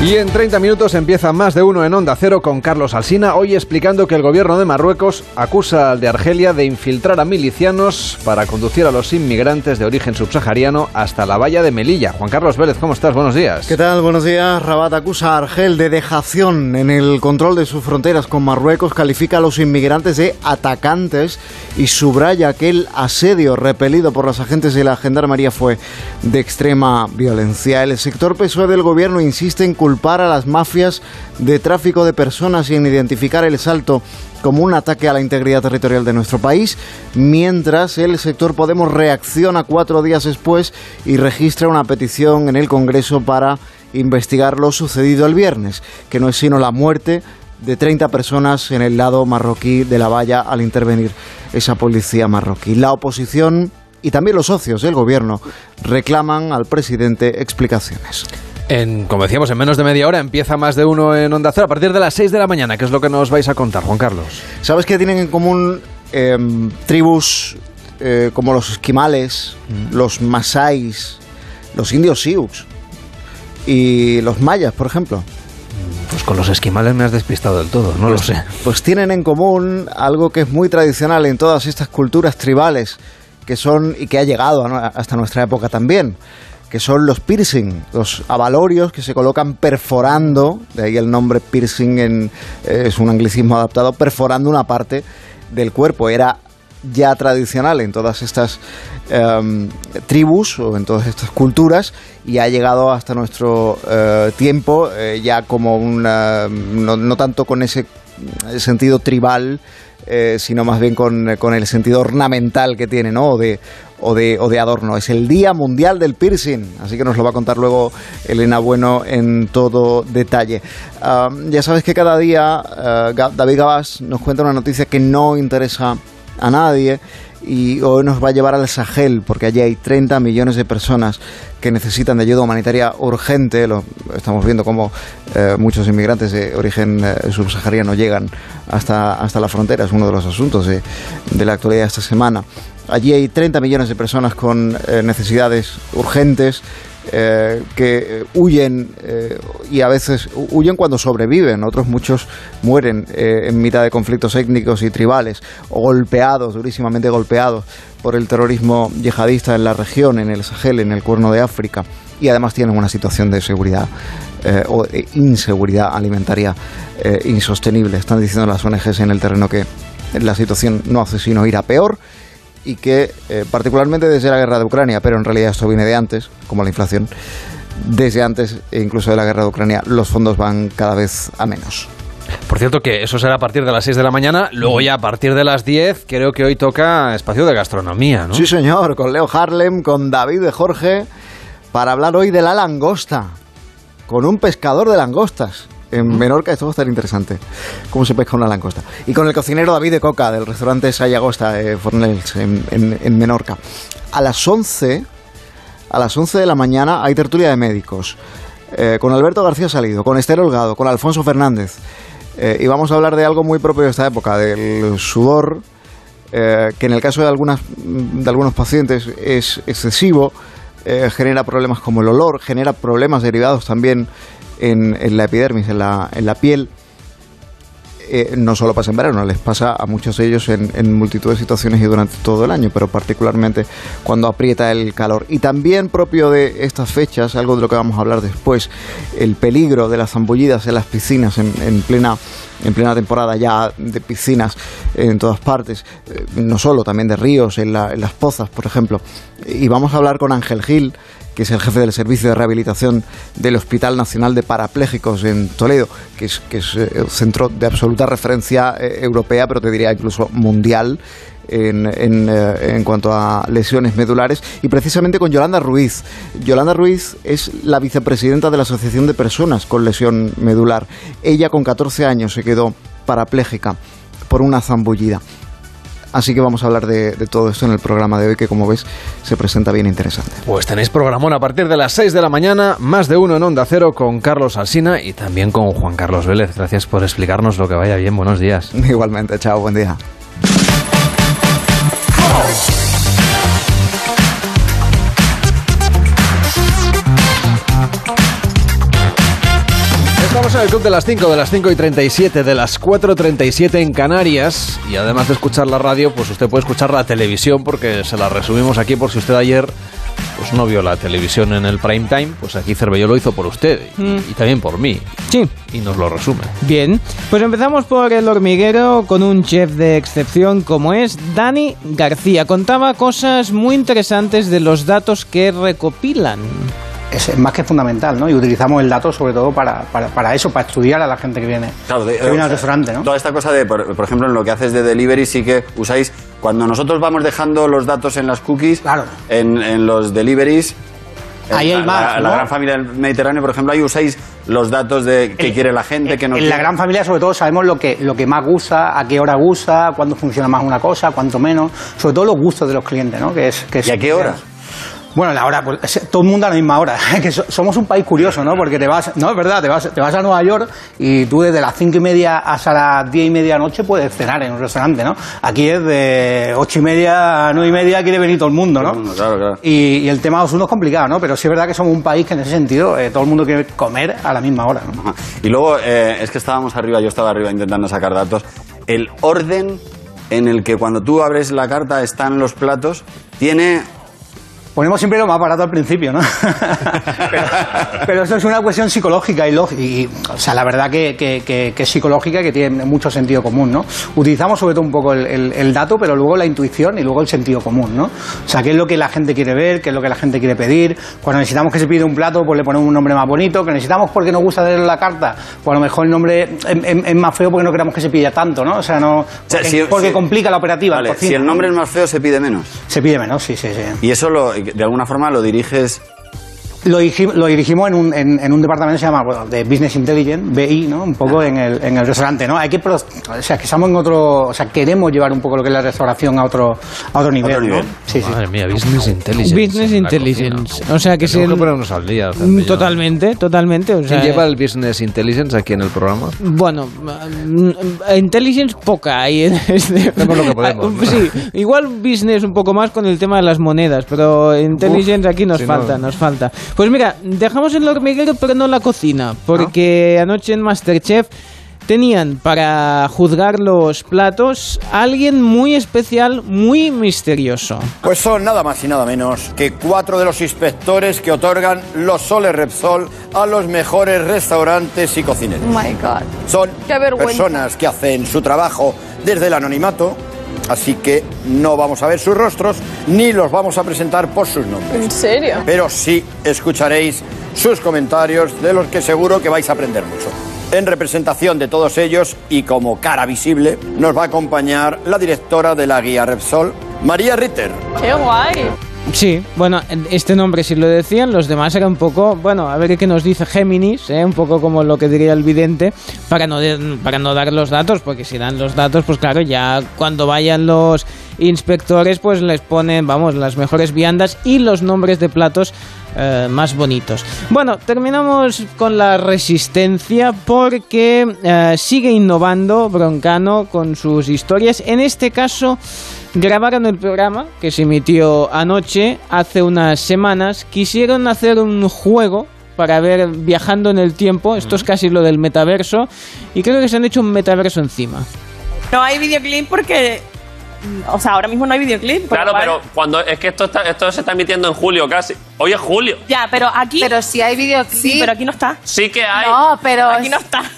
Y en 30 minutos empieza más de uno en Onda Cero con Carlos Alsina, hoy explicando que el gobierno de Marruecos acusa al de Argelia de infiltrar a milicianos para conducir a los inmigrantes de origen subsahariano hasta la valla de Melilla. Juan Carlos Vélez, ¿cómo estás? Buenos días. ¿Qué tal? Buenos días. Rabat acusa a Argel de dejación en el control de sus fronteras con Marruecos, califica a los inmigrantes de atacantes y subraya que el asedio repelido por los agentes de la Gendarmería fue de extrema violencia. El sector PSOE del gobierno insiste en culpar a las mafias de tráfico de personas y en identificar el salto como un ataque a la integridad territorial de nuestro país, mientras el sector Podemos reacciona cuatro días después y registra una petición en el Congreso para investigar lo sucedido el viernes, que no es sino la muerte de 30 personas en el lado marroquí de la valla al intervenir esa policía marroquí. La oposición y también los socios del gobierno reclaman al presidente explicaciones. En, como decíamos, en menos de media hora empieza más de uno en Onda Cero a partir de las 6 de la mañana, que es lo que nos vais a contar, Juan Carlos. ¿Sabes qué tienen en común em, tribus eh, como los esquimales, los masáis, los indios sioux y los mayas, por ejemplo? Pues con los esquimales me has despistado del todo, no lo sé. Pues tienen en común algo que es muy tradicional en todas estas culturas tribales que son y que ha llegado hasta nuestra época también, que son los piercing, los abalorios que se colocan perforando, de ahí el nombre piercing en, eh, es un anglicismo adaptado, perforando una parte del cuerpo. Era ya tradicional en todas estas em, tribus o en todas estas culturas y ha llegado hasta nuestro eh, tiempo eh, ya como una, no, tanto con ese sentido tribal, eh, sino más bien con, con, el sentido ornamental que tiene, ¿no? O de, o de, o de adorno. Es el Día Mundial del Piercing, así que nos lo va a contar luego Elena Bueno en todo detalle. ya sabes que cada día David Gabás nos cuenta una noticia que no interesa a nadie y hoy nos va a llevar al Sahel porque allí hay 30 millones de personas que necesitan de ayuda humanitaria urgente. Lo, estamos viendo cómo eh, muchos inmigrantes de origen eh, subsahariano llegan hasta, hasta la frontera. Es uno de los asuntos de, la actualidad esta semana. Allí hay 30 millones de personas con eh, necesidades urgentes eh, que huyen eh, y a veces huyen cuando sobreviven, otros muchos mueren eh, en mitad de conflictos étnicos y tribales o golpeados, durísimamente golpeados por el terrorismo yihadista en la región, en el Sahel, en el Cuerno de África y además tienen una situación de seguridad o de inseguridad alimentaria insostenible. Están diciendo las ONGs en el terreno que la situación no hace sino ir a peor y que eh, particularmente desde la guerra de Ucrania, pero en realidad esto viene de antes, como la inflación, desde antes e incluso de la guerra de Ucrania los fondos van cada vez a menos. Por cierto que eso será a partir de las 6 de la mañana, luego ya a partir de las 10 creo que hoy toca espacio de gastronomía, ¿no? Sí señor, con Leo Harlem, con David de Jorge, para hablar hoy de la langosta, con un pescador de langostas en Menorca, esto va a estar interesante. Cómo se pesca una langosta. Y con el cocinero David de Coca, del restaurante Sayagosta eh, Fornells, en, Menorca. A las 11, a las 11 de la mañana hay tertulia de médicos. Eh, con Alberto García Salido, con Esther Holgado, con Alfonso Fernández. Eh, y vamos a hablar de algo muy propio de esta época, del sudor, que en el caso de, algunas, de algunos pacientes es excesivo, genera problemas como el olor, genera problemas derivados también en, la epidermis, en la, en la piel, eh, no solo pasa en verano, les pasa a muchos de ellos en, multitud de situaciones y durante todo el año, pero particularmente cuando aprieta el calor. Y también propio de estas fechas, algo de lo que vamos a hablar después, el peligro de las zambullidas en las piscinas en, plena en plena temporada ya de piscinas en todas partes, eh, no solo, también de ríos, en, en las pozas, por ejemplo. Y vamos a hablar con Ángel Gil, que es el jefe del servicio de rehabilitación del Hospital Nacional de Parapléjicos en Toledo, que es, que es eh, centro de absoluta referencia eh, europea, pero te diría incluso mundial. En, eh, en, cuanto a lesiones medulares y precisamente con Yolanda Ruiz. Yolanda Ruiz es la vicepresidenta de la Asociación de Personas con Lesión Medular. Ella con 14 años se quedó parapléjica por una zambullida. Así que vamos a hablar de, todo esto en el programa de hoy, que como ves se presenta bien interesante. Pues tenéis programón a partir de las 6 de la mañana, más de uno en Onda Cero con Carlos Alsina y también con Juan Carlos Vélez. Gracias por explicarnos lo que vaya bien. Buenos días. <laughs> Igualmente, chao, buen día. Estamos en el club de las 5, de las 5 y 37, de las 4.37 en Canarias. Y además de escuchar la radio, pues usted puede escuchar la televisión porque se la resumimos aquí por si usted ayer pues no vio la televisión en el prime time, pues aquí Cervello lo hizo por usted y, mm. y, también por mí. Sí. Y nos lo resume. Bien, pues empezamos por el hormiguero con un chef de excepción como es Dani García. Contaba cosas muy interesantes de los datos que recopilan es más que fundamental, ¿no? Y utilizamos el dato sobre todo para, para, eso, para estudiar a la gente que viene, claro, que viene al restaurante, ¿no? Toda esta cosa de, por, ejemplo, en lo que haces de delivery sí que usáis, cuando nosotros vamos dejando los datos en las cookies, claro. en, en los deliveries, Ahí hay más. La, la, gran familia del Mediterráneo, por ejemplo, ahí usáis los datos de qué quiere la gente, no En la gran familia, sobre todo, sabemos lo que, lo que más gusta, a qué hora gusta, cuándo funciona más una cosa, cuánto menos. Sobre todo los gustos de los clientes, ¿no? Que es, que ¿Y a qué hora? Bueno, la hora, pues, todo el mundo a la misma hora. <laughs> que somos un país curioso, ¿no? Porque te vas, no, es verdad, te vas, te vas a Nueva York y tú desde las cinco y media hasta las diez y media de noche puedes cenar en un restaurante, ¿no? Aquí es de ocho y media a nueve y media quiere venir todo el mundo, ¿no? claro, claro. Y, el tema de los es complicado, ¿no? Pero sí es verdad que somos un país que en ese sentido eh, todo el mundo quiere comer a la misma hora, ¿no? Y luego, eh, es que estábamos arriba, yo estaba arriba intentando sacar datos. El orden en el que cuando tú abres la carta están los platos tiene ponemos siempre lo más barato al principio, ¿no? <laughs> pero, eso es una cuestión psicológica y, y o sea, la verdad que, que, es psicológica y que tiene mucho sentido común, ¿no? Utilizamos sobre todo un poco el, dato, pero luego la intuición y luego el sentido común, ¿no? O sea, qué es lo que la gente quiere ver, qué es lo que la gente quiere pedir. Cuando necesitamos que se pide un plato, pues le ponemos un nombre más bonito. Que necesitamos porque nos gusta leer la carta, pues a lo mejor el nombre es, más feo porque no queremos que se pida tanto, ¿no? O sea, no... Porque, complica la operativa. Vale, si el nombre es más feo, se pide menos. Se pide menos, sí, sí, sí. Y eso lo, de alguna forma lo diriges lo, dirigimos en un, en, un departamento que se llama bueno, de Business Intelligence, BI, ¿no? Un poco en el, en el restaurante, ¿no? Hay que, o sea, que estamos en otro, o sea, queremos llevar un poco lo que es la restauración a otro, a otro nivel, ¿no? Sí, sí. Madre mía, Business Intelligence. Business Intelligence. O sea, que se... ponernos al día. Totalmente, totalmente. O sea, ¿Quién lleva el Business Intelligence aquí en el programa? Bueno, mm, Intelligence poca hay en <laughs> este... Lo que <laughs> podemos. Sí, igual Business un poco más con el tema de las monedas, pero Intelligence aquí nos falta, nos falta. Pues mira, dejamos el hormiguero pero no la cocina, porque anoche en Masterchef tenían para juzgar los platos a alguien muy especial, muy misterioso. Pues son nada más y nada menos que cuatro de los inspectores que otorgan los soles Repsol a los mejores restaurantes y cocineros. Oh my God. Son personas que hacen su trabajo desde el anonimato así que no vamos a ver sus rostros ni los vamos a presentar por sus nombres. ¿En serio? Pero sí escucharéis sus comentarios de los que seguro que vais a aprender mucho. En representación de todos ellos y como cara visible, nos va a acompañar la directora de la guía Repsol, María Ritter. ¡Qué guay! Sí, bueno, este nombre sí lo decían, los demás era un poco, bueno, a ver qué nos dice Géminis, ¿eh? un poco como lo que diría el vidente, para no, para no dar los datos, porque si dan los datos, pues claro, ya cuando vayan los inspectores, pues les ponen, vamos, las mejores viandas y los nombres de platos eh, más bonitos. Bueno, terminamos con la resistencia porque eh, sigue innovando Broncano con sus historias. En este caso grabaron el programa que se emitió anoche, hace unas semanas. Quisieron hacer un juego para ver viajando en el tiempo. Esto es casi lo del metaverso. Y creo que se han hecho un metaverso encima. No hay videoclip porque o sea, ahora mismo no hay videoclip. Claro, pero cuando es que esto está, esto se está emitiendo en julio casi. Hoy es julio. Ya, pero aquí. Pero si hay videoclip. Sí, pero aquí no está. Sí que hay. No, pero. Aquí no está. <laughs>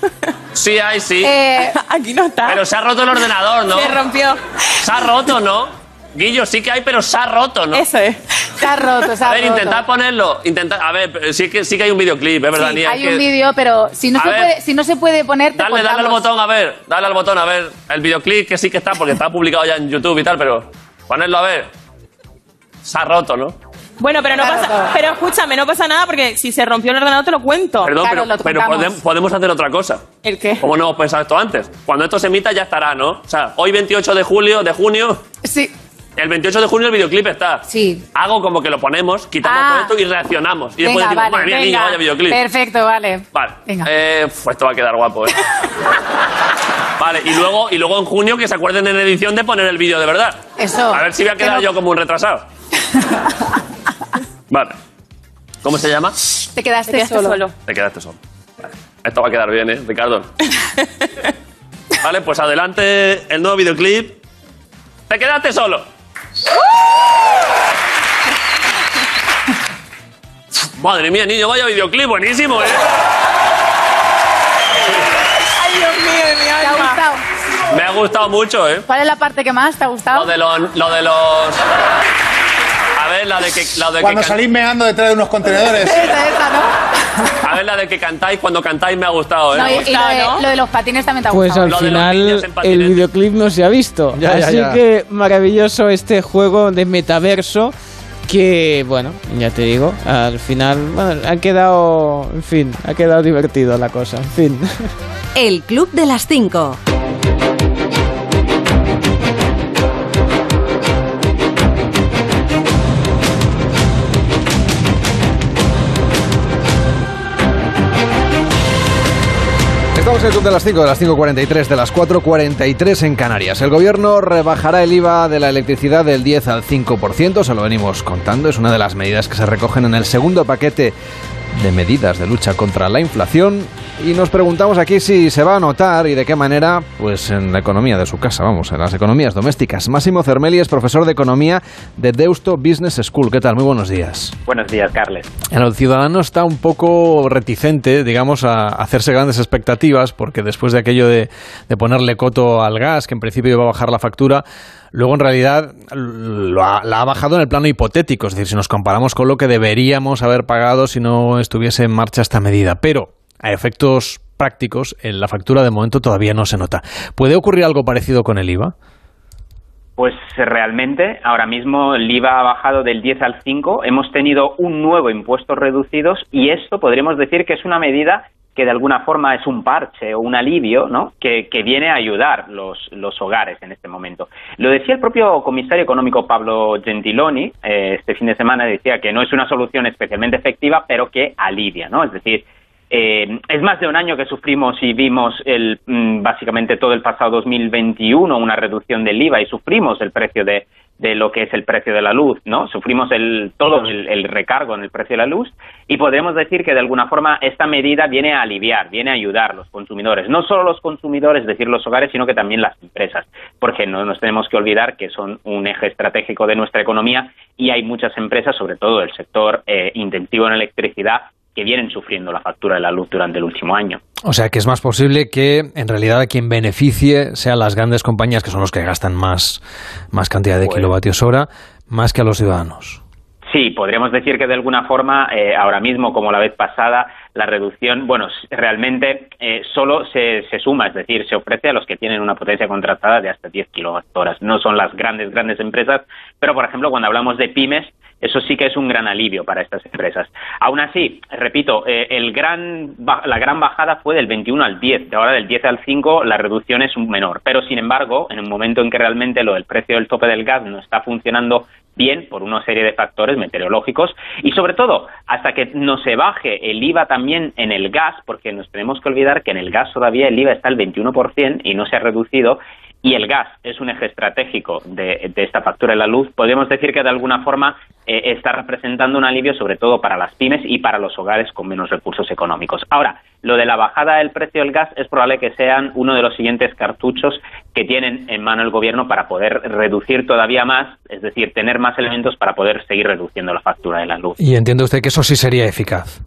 Sí hay, sí. Eh, <laughs> aquí no está. Pero se ha roto el ordenador, ¿no? Se rompió. Se ha roto, ¿no? Guillo, sí que hay, pero se ha roto, ¿no? Eso es. Se ha roto, se ha <laughs> A ver, intentad ponerlo. Intentad, a ver, sí que, sí que hay un videoclip, es verdad. Sí, hay un vídeo, pero si no, se puede, si no se puede poner. Dale, dale al botón, a ver. Dale al botón, a ver. El videoclip que sí que está, porque está publicado ya en YouTube y tal, pero. Ponerlo a ver. Se ha roto, ¿no? Bueno, pero no pasa, pero escúchame, no pasa nada porque si se rompió el ordenador te lo cuento. Perdón, pero, podemos, hacer otra cosa. ¿El qué? ¿Cómo no hemos pensado esto antes? Cuando esto se emita ya estará, ¿no? O sea, hoy 28 de julio, de junio. Sí. El 28 de junio el videoclip está. Sí. Hago como que lo ponemos, quitamos Ah. todo esto y reaccionamos. Y después Venga, decimos, vale, madre mía, venga. niño, vaya videoclip. Perfecto, vale. Vale. Venga. Eh, pues esto va a quedar guapo, ¿eh? <laughs> vale, y luego, y luego en junio que se acuerden en edición de poner el vídeo de verdad. Eso. A ver si voy a Que quedar no- yo como un retrasado. <laughs> vale. ¿Cómo se llama? Te quedaste, Te quedaste solo. solo. Te quedaste solo. Vale. Esto va a quedar bien, ¿eh, Ricardo? <laughs> vale, pues adelante el nuevo videoclip. Te quedaste solo. Madre mía, niño, vaya videoclip, buenísimo, ¿eh? Ay, Dios mío, de mi ¿Te ha gustado? Me ha gustado mucho, ¿eh? ¿Cuál es la parte que más te ha gustado? Lo de los... Lo de los... A ver, la de que... La de Cuando que can- salís meando detrás de unos contenedores. <laughs> Esa, esa, ¿no? A ver, la de que cantáis, cuando cantáis me ha gustado, ¿eh? No, y, y lo, de, ¿no? lo de los patines también te ha Pues gustado. al Lo de los final el videoclip no se ha visto. Ya, Así ya. que maravilloso este juego de metaverso que, bueno, ya te digo, al final, bueno, ha quedado, en fin, ha quedado divertido la cosa, en fin. El Club de las 5. Estamos el club de las 5, de las 5.43, de las 4.43 en Canarias. El gobierno rebajará el IVA de la electricidad del 10 al 5%, se lo venimos contando, es una de las medidas que se recogen en el segundo paquete de medidas de lucha contra la inflación y nos preguntamos aquí si se va a notar y de qué manera, pues en la economía de su casa, vamos, en las economías domésticas. Máximo Cermeli es profesor de economía de Deusto Business School. ¿Qué tal? Muy buenos días. Buenos días, Carles. El ciudadano está un poco reticente, digamos, a hacerse grandes expectativas porque después de aquello de, de ponerle coto al gas, que en principio iba a bajar la factura, luego en realidad la ha bajado en el plano hipotético, es decir, si nos comparamos con lo que deberíamos haber pagado si no estuviese en marcha esta medida. Pero a efectos prácticos, en la factura de momento todavía no se nota. ¿Puede ocurrir algo parecido con el IVA? Pues realmente, ahora mismo el IVA ha bajado del 10 al 5, hemos tenido un nuevo impuesto reducidos y esto podríamos decir que es una medida que de alguna forma es un parche o un alivio, ¿no? Que, viene a ayudar los, los hogares en este momento. Lo decía el propio comisario económico Pablo Gentiloni eh, este fin de semana, decía que no es una solución especialmente efectiva, pero que alivia, ¿no? Es decir, eh, es más de un año que sufrimos y vimos el, mm, básicamente todo el pasado 2021 una reducción del IVA y sufrimos el precio de, de lo que es el precio de la luz, ¿no? Sufrimos el, todo el, recargo en el precio de la luz y podemos decir que de alguna forma esta medida viene a aliviar, viene a ayudar a los consumidores, no solo los consumidores, es decir, los hogares, sino que también las empresas, porque no nos tenemos que olvidar que son un eje estratégico de nuestra economía y hay muchas empresas, sobre todo el sector eh, intensivo en electricidad, que vienen sufriendo la factura de la luz durante el último año. O sea que es más posible que en realidad a quien beneficie sean las grandes compañías que son los que gastan más, más cantidad de kilovatios hora, más que a los ciudadanos. Sí, podríamos decir que de alguna forma, eh, ahora mismo, como la vez pasada, la reducción, bueno, realmente eh, solo se, se, suma, es decir, se ofrece a los que tienen una potencia contratada de hasta 10 kilowatt No son las grandes, grandes empresas, pero, por ejemplo, cuando hablamos de pymes, eso sí que es un gran alivio para estas empresas. Aún así, repito, eh, el gran, la gran bajada fue del 21 al 10. De ahora del 10 al 5 la reducción es menor. Pero, sin embargo, en el momento en que realmente lo del precio del tope del gas no está funcionando bien por una serie de factores meteorológicos y sobre todo hasta que no se baje el IVA también en el gas, porque nos tenemos que olvidar que en el gas todavía el IVA está al 21% y no se ha reducido y el gas es un eje estratégico de, esta factura de la luz, podemos decir que de alguna forma eh, está representando un alivio sobre todo para las pymes y para los hogares con menos recursos económicos. Ahora, lo de la bajada del precio del gas es probable que sean uno de los siguientes cartuchos que tienen en mano el gobierno para poder reducir todavía más, es decir, tener más elementos para poder seguir reduciendo la factura de la luz. Y entiende usted que eso sí sería eficaz.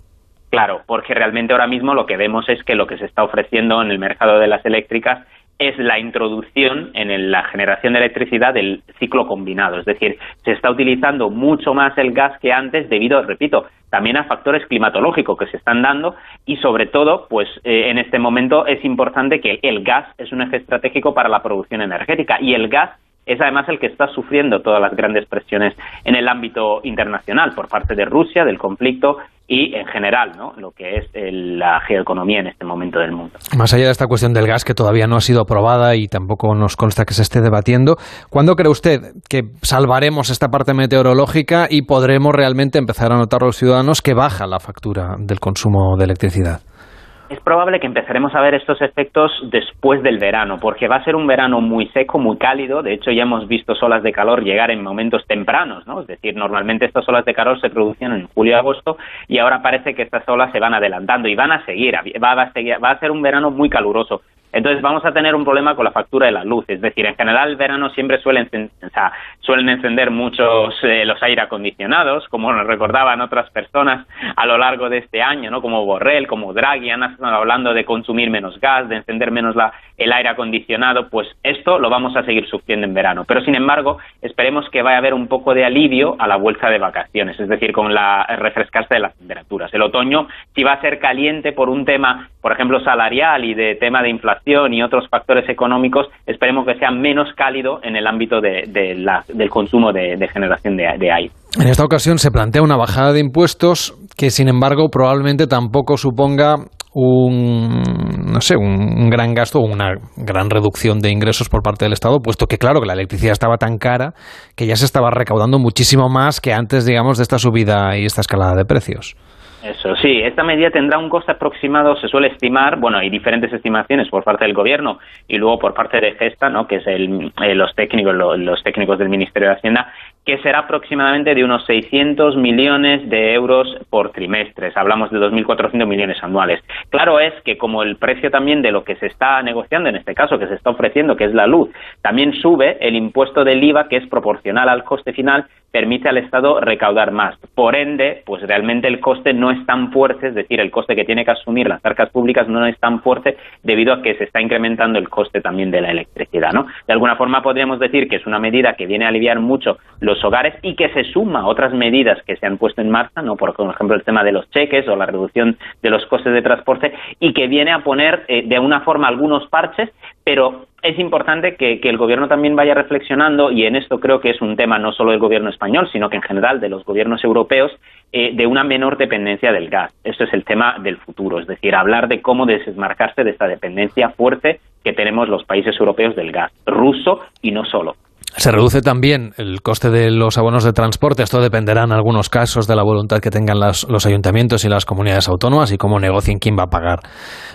Claro, porque realmente ahora mismo lo que vemos es que lo que se está ofreciendo en el mercado de las eléctricas es la introducción en la generación de electricidad del ciclo combinado. Es decir, se está utilizando mucho más el gas que antes debido, repito, también a factores climatológicos que se están dando y sobre todo, pues eh, en este momento es importante que el gas es un eje estratégico para la producción energética y el gas es además el que está sufriendo todas las grandes presiones en el ámbito internacional por parte de Rusia, del conflicto y en general, ¿no? lo que es la geoeconomía en este momento del mundo. Más allá de esta cuestión del gas que todavía no ha sido aprobada y tampoco nos consta que se esté debatiendo, ¿cuándo cree usted que salvaremos esta parte meteorológica y podremos realmente empezar a notar los ciudadanos que baja la factura del consumo de electricidad? Es probable que empezaremos a ver estos efectos después del verano, porque va a ser un verano muy seco, muy cálido. De hecho, ya hemos visto olas de calor llegar en momentos tempranos, ¿no? Es decir, normalmente estas olas de calor se producían en julio y agosto y ahora parece que estas olas se van adelantando y van a seguir. Va a, seguir, va a ser un verano muy caluroso. Entonces vamos a tener un problema con la factura de la luz. Es decir, en general el verano siempre suelen, suelen encender muchos eh, los aire acondicionados, como nos recordaban otras personas a lo largo de este año, ¿no? como Borrell, como Draghi, hablando de consumir menos gas, de encender menos la, el aire acondicionado. Pues esto lo vamos a seguir sufriendo en verano. Pero sin embargo, esperemos que vaya a haber un poco de alivio a la vuelta de vacaciones, es decir, con la refrescarse de las temperaturas. El otoño, si va a ser caliente por un tema, por ejemplo, salarial y de tema de inflación, y otros factores económicos, esperemos que sea menos cálido en el ámbito de, del consumo de, generación de, aire. En esta ocasión se plantea una bajada de impuestos que, sin embargo, probablemente tampoco suponga un no sé un, gran gasto o una gran reducción de ingresos por parte del Estado, puesto que claro que la electricidad estaba tan cara que ya se estaba recaudando muchísimo más que antes, digamos, de esta subida y esta escalada de precios. Eso, sí, esta medida tendrá un coste aproximado, se suele estimar, bueno, hay diferentes estimaciones por parte del gobierno y luego por parte de Gesta, ¿no? que es el, eh, los técnicos, los técnicos del Ministerio de Hacienda, que será aproximadamente de unos 600 millones de euros por trimestre. Hablamos de 2.400 millones anuales. Claro es que como el precio también de lo que se está negociando, en este caso que se está ofreciendo, que es la luz, también sube el impuesto del IVA, que es proporcional al coste final, permite al Estado recaudar más. Por ende, pues realmente el coste no es tan fuerte, es decir, el coste que tiene que asumir las arcas públicas no es tan fuerte debido a que se está incrementando el coste también de la electricidad, ¿no? De alguna forma podríamos decir que es una medida que viene a aliviar mucho los hogares y que se suma a otras medidas que se han puesto en marcha, ¿no? Por ejemplo, el tema de los cheques o la reducción de los costes de transporte y que viene a poner eh, de una forma algunos parches, pero es importante que, el gobierno también vaya reflexionando, y en esto creo que es un tema no solo del gobierno español, sino que en general de los gobiernos europeos, eh, de una menor dependencia del gas. Esto es el tema del futuro, es decir, hablar de cómo desmarcarse de esta dependencia fuerte que tenemos los países europeos del gas, ruso y no solo. Se reduce también el coste de los abonos de transporte. Esto dependerá en algunos casos de la voluntad que tengan los ayuntamientos y las comunidades autónomas y cómo negocien quién va a pagar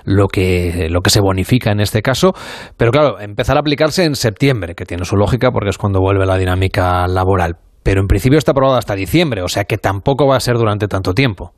lo que, lo que se bonifica en este caso. Pero claro, empezar a aplicarse en septiembre, que tiene su lógica porque es cuando vuelve la dinámica laboral. Pero en principio está aprobado hasta diciembre, o sea que tampoco va a ser durante tanto tiempo.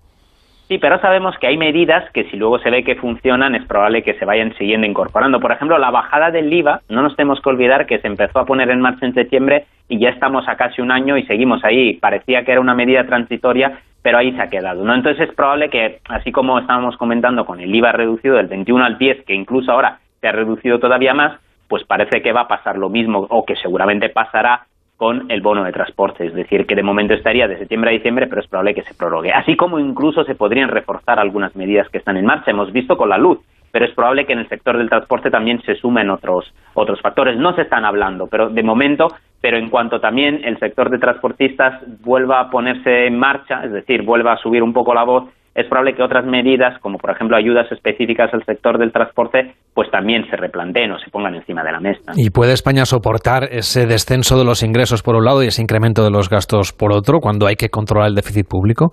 Sí, pero sabemos que hay medidas que si luego se ve que funcionan es probable que se vayan siguiendo incorporando. Por ejemplo, la bajada del IVA, no nos tenemos que olvidar que se empezó a poner en marcha en septiembre y ya estamos a casi un año y seguimos ahí. Parecía que era una medida transitoria, pero ahí se ha quedado. ¿no? Entonces es probable que, así como estábamos comentando con el IVA reducido del 21 al 10, que incluso ahora se ha reducido todavía más, pues parece que va a pasar lo mismo o que seguramente pasará con el bono de transporte, es decir, que de momento estaría de septiembre a diciembre, pero es probable que se prorrogue. Así como incluso se podrían reforzar algunas medidas que están en marcha, hemos visto con la luz, pero es probable que en el sector del transporte también se sumen otros otros factores. No se están hablando, pero de momento, pero en cuanto también el sector de transportistas vuelva a ponerse en marcha, es decir, vuelva a subir un poco la voz, es probable que otras medidas, como por ejemplo ayudas específicas al sector del transporte, pues también se replanteen o se pongan encima de la mesa. ¿Y puede España soportar ese descenso de los ingresos por un lado y ese incremento de los gastos por otro cuando hay que controlar el déficit público?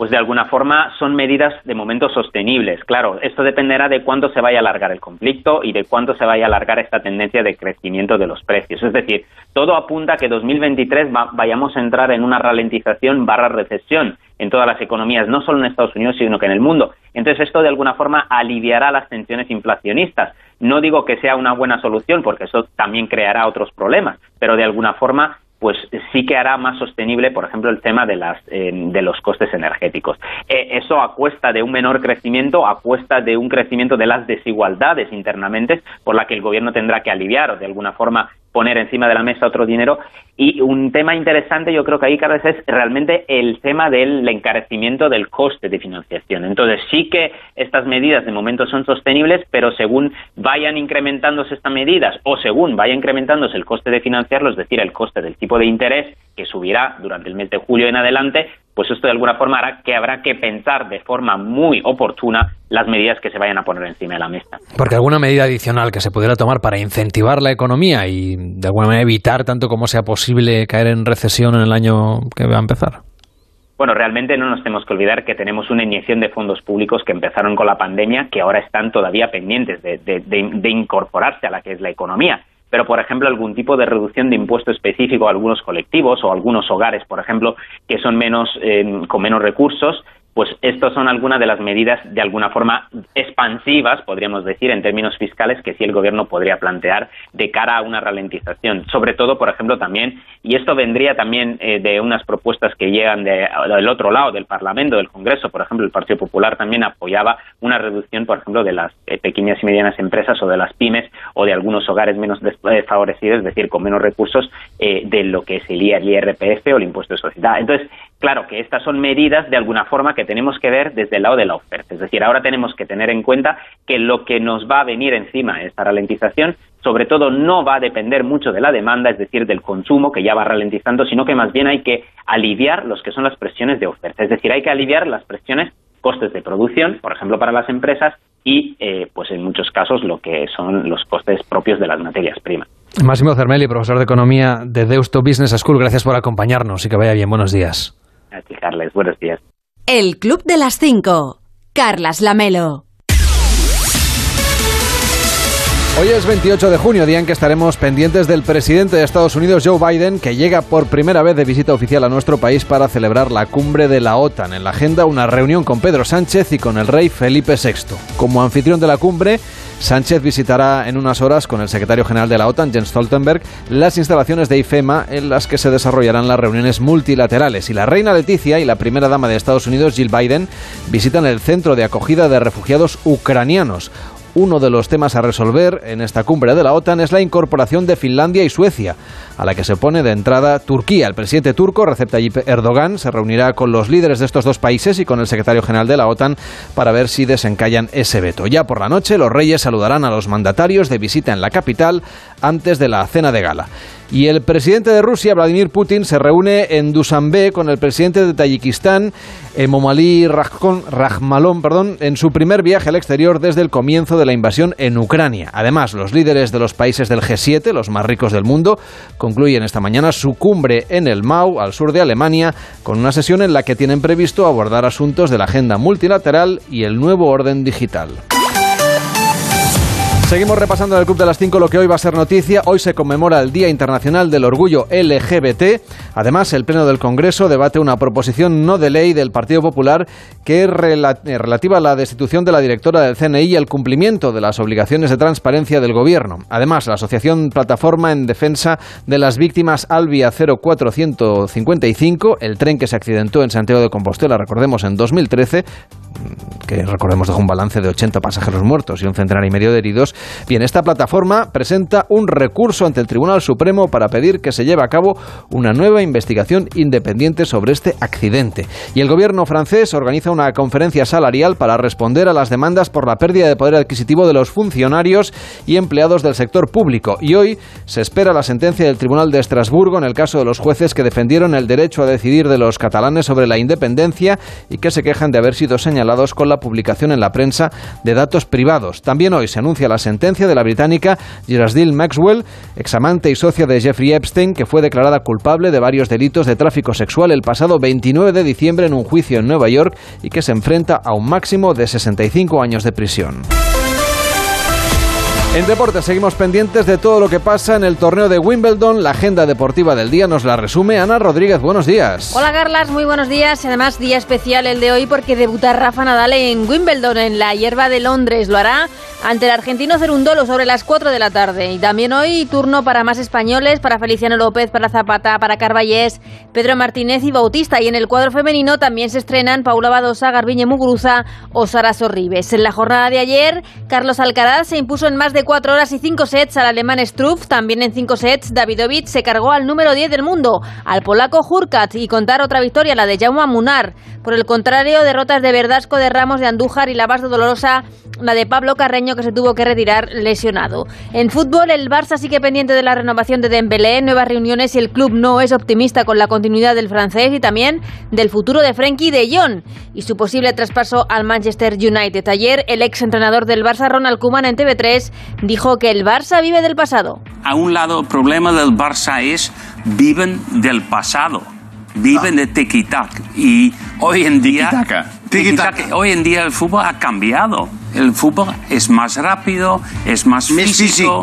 pues de alguna forma son medidas de momento sostenibles. Claro, esto dependerá de cuánto se vaya a alargar el conflicto y de cuánto se vaya a alargar esta tendencia de crecimiento de los precios. Es decir, todo apunta a que 2023 vayamos a entrar en una ralentización barra recesión en todas las economías, no solo en Estados Unidos, sino que en el mundo. Entonces, esto de alguna forma aliviará las tensiones inflacionistas. No digo que sea una buena solución, porque eso también creará otros problemas, pero de alguna forma pues sí que hará más sostenible, por ejemplo, el tema de, las, eh, de los costes energéticos. Eh, eso a de un menor crecimiento, a de un crecimiento de las desigualdades internamente, por la que el gobierno tendrá que aliviar o de alguna forma poner encima de la mesa otro dinero. Y un tema interesante, yo creo que ahí, es realmente el tema del encarecimiento del coste de financiación. Entonces, sí que estas medidas de momento son sostenibles, pero según vayan incrementándose estas medidas o según vaya incrementándose el coste de financiarlo, es decir, el coste del tipo de interés que subirá durante el mes de julio en adelante, pues esto de alguna forma hará que habrá que pensar de forma muy oportuna las medidas que se vayan a poner encima de la mesa. Porque alguna medida adicional que se pudiera tomar para incentivar la economía y de alguna manera evitar tanto como sea posible caer en recesión en el año que va a empezar. Bueno, realmente no nos tenemos que olvidar que tenemos una inyección de fondos públicos que empezaron con la pandemia, que ahora están todavía pendientes de, de incorporarse a la que es la economía pero por ejemplo algún tipo de reducción de impuesto específico a algunos colectivos o algunos hogares, por ejemplo, que son menos eh, con menos recursos pues estas son algunas de las medidas de alguna forma expansivas, podríamos decir, en términos fiscales, que sí el gobierno podría plantear de cara a una ralentización. Sobre todo, por ejemplo, también, y esto vendría también eh, de unas propuestas que llegan del otro lado, del Parlamento, del Congreso, por ejemplo, el Partido Popular también apoyaba una reducción, por ejemplo, de las eh, pequeñas y medianas empresas o de las pymes o de algunos hogares menos desfavorecidos, es decir, con menos recursos eh, de lo que es el IRPF o el impuesto de sociedad. Entonces, claro que estas son medidas de alguna forma que tenemos que ver desde el lado de la oferta. Es decir, ahora tenemos que tener en cuenta que lo que nos va a venir encima, esta ralentización, sobre todo no va a depender mucho de la demanda, es decir, del consumo que ya va ralentizando, sino que más bien hay que aliviar los que son las presiones de oferta. Es decir, hay que aliviar las presiones costes de producción, por ejemplo, para las empresas y, eh, pues en muchos casos, lo que son los costes propios de las materias primas. Máximo Cermelli, profesor de Economía de Deusto Business School, gracias por acompañarnos y que vaya bien. Buenos días. A ti, Carles. Buenos días. El Club de las Cinco. Carlas Lamelo. Hoy es 28 de junio, día en que estaremos pendientes del presidente de Estados Unidos, Joe Biden, que llega por primera vez de visita oficial a nuestro país para celebrar la cumbre de la OTAN. En la agenda, una reunión con Pedro Sánchez y con el rey Felipe VI. Como anfitrión de la cumbre, Sánchez visitará en unas horas con el secretario general de la OTAN, Jens Stoltenberg, las instalaciones de IFEMA en las que se desarrollarán las reuniones multilaterales. Y la reina Leticia y la primera dama de Estados Unidos, Jill Biden, visitan el centro de acogida de refugiados ucranianos. Uno de los temas a resolver en esta cumbre de la OTAN es la incorporación de Finlandia y Suecia, a la que se pone de entrada Turquía. El presidente turco, Recep Tayyip Erdogan, se reunirá con los líderes de estos dos países y con el secretario general de la OTAN para ver si desencallan ese veto. Ya por la noche, los reyes saludarán a los mandatarios de visita en la capital antes de la cena de gala. Y el presidente de Rusia, Vladimir Putin, se reúne en Dushanbe con el presidente de Tayikistán, Emomali Rahmalon, perdón, en su primer viaje al exterior desde el comienzo de la invasión en Ucrania. Además, los líderes de los países del G7, los más ricos del mundo, concluyen esta mañana su cumbre en el Mau, al sur de Alemania, con una sesión en la que tienen previsto abordar asuntos de la agenda multilateral y el nuevo orden digital. Seguimos repasando en el Club de las 5 lo que hoy va a ser noticia. Hoy se conmemora el Día Internacional del Orgullo LGBT. Además, el Pleno del Congreso debate una proposición no de ley del Partido Popular que es eh, relativa a la destitución de la directora del CNI y el cumplimiento de las obligaciones de transparencia del Gobierno. Además, la Asociación Plataforma en Defensa de las Víctimas Albia 0455, el tren que se accidentó en Santiago de Compostela, recordemos, en 2013, que recordemos dejó un balance de 80 pasajeros muertos y un centenar y medio de heridos. Bien, esta plataforma presenta un recurso ante el Tribunal Supremo para pedir que se lleve a cabo una nueva investigación independiente sobre este accidente. Y el gobierno francés organiza una conferencia salarial para responder a las demandas por la pérdida de poder adquisitivo de los funcionarios y empleados del sector público. Y hoy se espera la sentencia del Tribunal de Estrasburgo en el caso de los jueces que defendieron el derecho a decidir de los catalanes sobre la independencia y que se quejan de haber sido señalados con la publicación en la prensa de datos privados. También hoy se anuncia la sentencia de la británica Geraldine Maxwell, examante y socia de Jeffrey Epstein, que fue declarada culpable de varios delitos de tráfico sexual el pasado 29 de diciembre en un juicio en Nueva York y que se enfrenta a un máximo de 65 años de prisión. En deporte seguimos pendientes de todo lo que pasa en el torneo de Wimbledon. La agenda deportiva del día nos la resume Ana Rodríguez. Buenos días. Hola Carlas, muy buenos días. Además, día especial el de hoy porque debuta Rafa Nadal en Wimbledon, en la hierba de Londres. Lo hará ante el argentino Cerundolo sobre las 4 de la tarde. Y también hoy turno para más españoles, para Feliciano López, para Zapata, para Carballés, Pedro Martínez y Bautista. Y en el cuadro femenino también se estrenan Paula Badosa, Garbiñe Muguruza o Sara Sorribes. En la jornada de ayer, Carlos Alcaraz se impuso en más de 4 horas y 5 sets al alemán Struff. También en 5 sets, Davidovich se cargó al número 10 del mundo, al polaco Hurkat, y contar otra victoria, la de Jaume Munar. Por el contrario, derrotas de Verdasco, de Ramos, de Andújar y la más dolorosa, la de Pablo Carreño, que se tuvo que retirar lesionado. En fútbol, el Barça sigue pendiente de la renovación de Dembélé, nuevas reuniones y el club no es optimista con la continuidad del francés y también del futuro de Frenkie de Jong y su posible traspaso al Manchester United. Ayer, el ex entrenador del Barça, Ronald Koeman, en TV3, dijo que el Barça vive del pasado. A un lado, el problema del Barça es viven del pasado viven de tiki y hoy en día hoy en día el fútbol ha cambiado. El fútbol es más rápido, es más físico.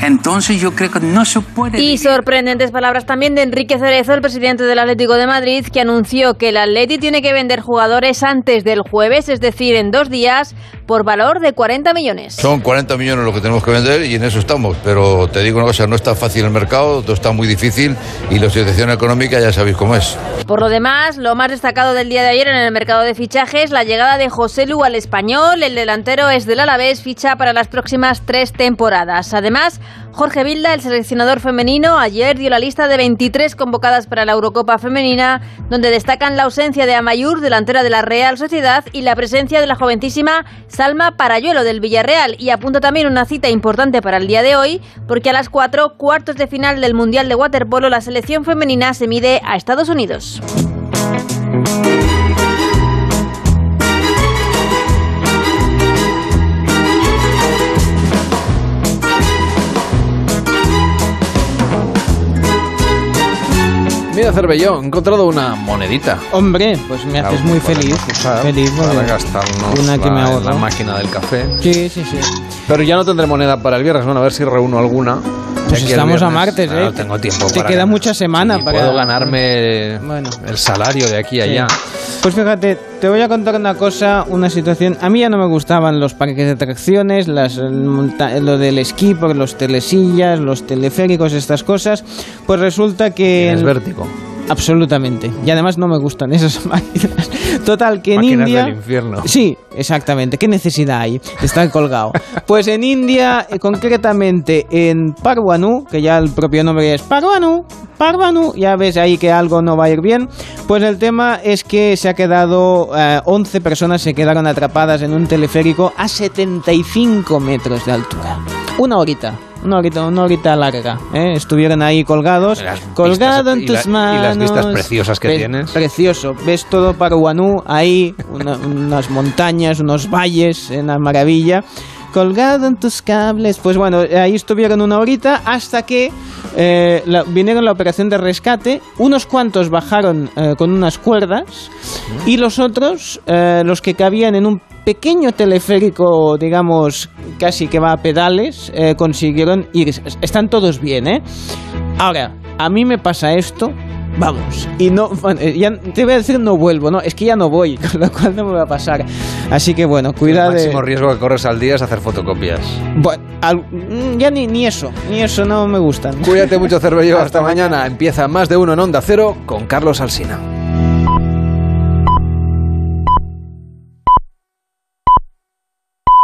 Entonces yo creo que no se puede... Y sorprendentes palabras también de Enrique Cerezo, el presidente del Atlético de Madrid, que anunció que el Atleti tiene que vender jugadores antes del jueves, es decir, en dos días, por valor de 40 millones. Son 40 millones lo que tenemos que vender y en eso estamos. Pero te digo una cosa, no está fácil el mercado, todo está muy difícil y la situación económica ya sabéis cómo es. Por lo demás, lo más destacado del día de ayer en el mercado de fichajes, la llegada de José Lu al español, el de delantero es del Alavés, ficha para las próximas tres temporadas. Además, Jorge Vilda, el seleccionador femenino, ayer dio la lista de 23 convocadas para la Eurocopa femenina, donde destacan la ausencia de Amayur, delantera de la Real Sociedad, y la presencia de la jovencísima Salma Parayuelo del Villarreal. Y apunta también una cita importante para el día de hoy, porque a las 4, cuartos de final del Mundial de Waterpolo, la selección femenina se mide a Estados Unidos. Bienvenido, Cervelló. He encontrado una monedita. Hombre, pues me haces muy feliz. Usar, feliz para gastarnos una que me la, ahorro. la máquina del café. Sí, sí, sí. Pero ya no tendré moneda para el viernes. Bueno, a ver si reúno alguna. Pues estamos a martes, ¿eh? No tengo tiempo Te para queda ganar. mucha semana Y para... puedo ganarme Bueno. el salario de aquí a Sí. allá. Pues fíjate, te voy a contar una cosa, una situación. A mí ya no me gustaban los parques de atracciones, las, lo del esquí, por los telesillas, los teleféricos, estas cosas. Pues resulta que. En- vértigo. Absolutamente. Y además no me gustan esas <laughs> máquinas. Total, que en India. del infierno. Sí, exactamente. ¿Qué necesidad hay de estar colgado? Pues en India, eh, concretamente en Parvanu, que ya el propio nombre es Parvanu, Parvanu, ya ves ahí que algo no va a ir bien. Pues el tema es que se ha quedado, eh, 11 personas se quedaron atrapadas en un teleférico a 75 metros de altura. Una horita. Una horita, una horita larga, ¿eh? estuvieron ahí colgados, colgado en y la- tus y las manos. vistas preciosas que tienes. Precioso, ves todo Parwanú ahí, una- <laughs> unas montañas, unos valles, una maravilla. Colgado en tus cables. Pues bueno, ahí estuvieron una horita hasta que eh, la- vinieron la operación de rescate. Unos cuantos bajaron eh, con unas cuerdas y los otros, eh, los que cabían en un pequeño teleférico, digamos, casi que va a pedales, eh, consiguieron ir. Están todos bien, ¿eh? Ahora, a mí me pasa esto, vamos, y no, <laughs> ya te voy a decir no vuelvo, no, es que ya no voy, <laughs> con lo cual no me va a pasar. Así que bueno, cuidado. El máximo riesgo que corres al día es hacer fotocopias. Bueno, al- mm, ya ni, ni eso, ni eso no me gustan. Cuídate <laughs> mucho, Cervello. Hasta mañana. Empieza más de uno en Onda Cero con Carlos Alsina.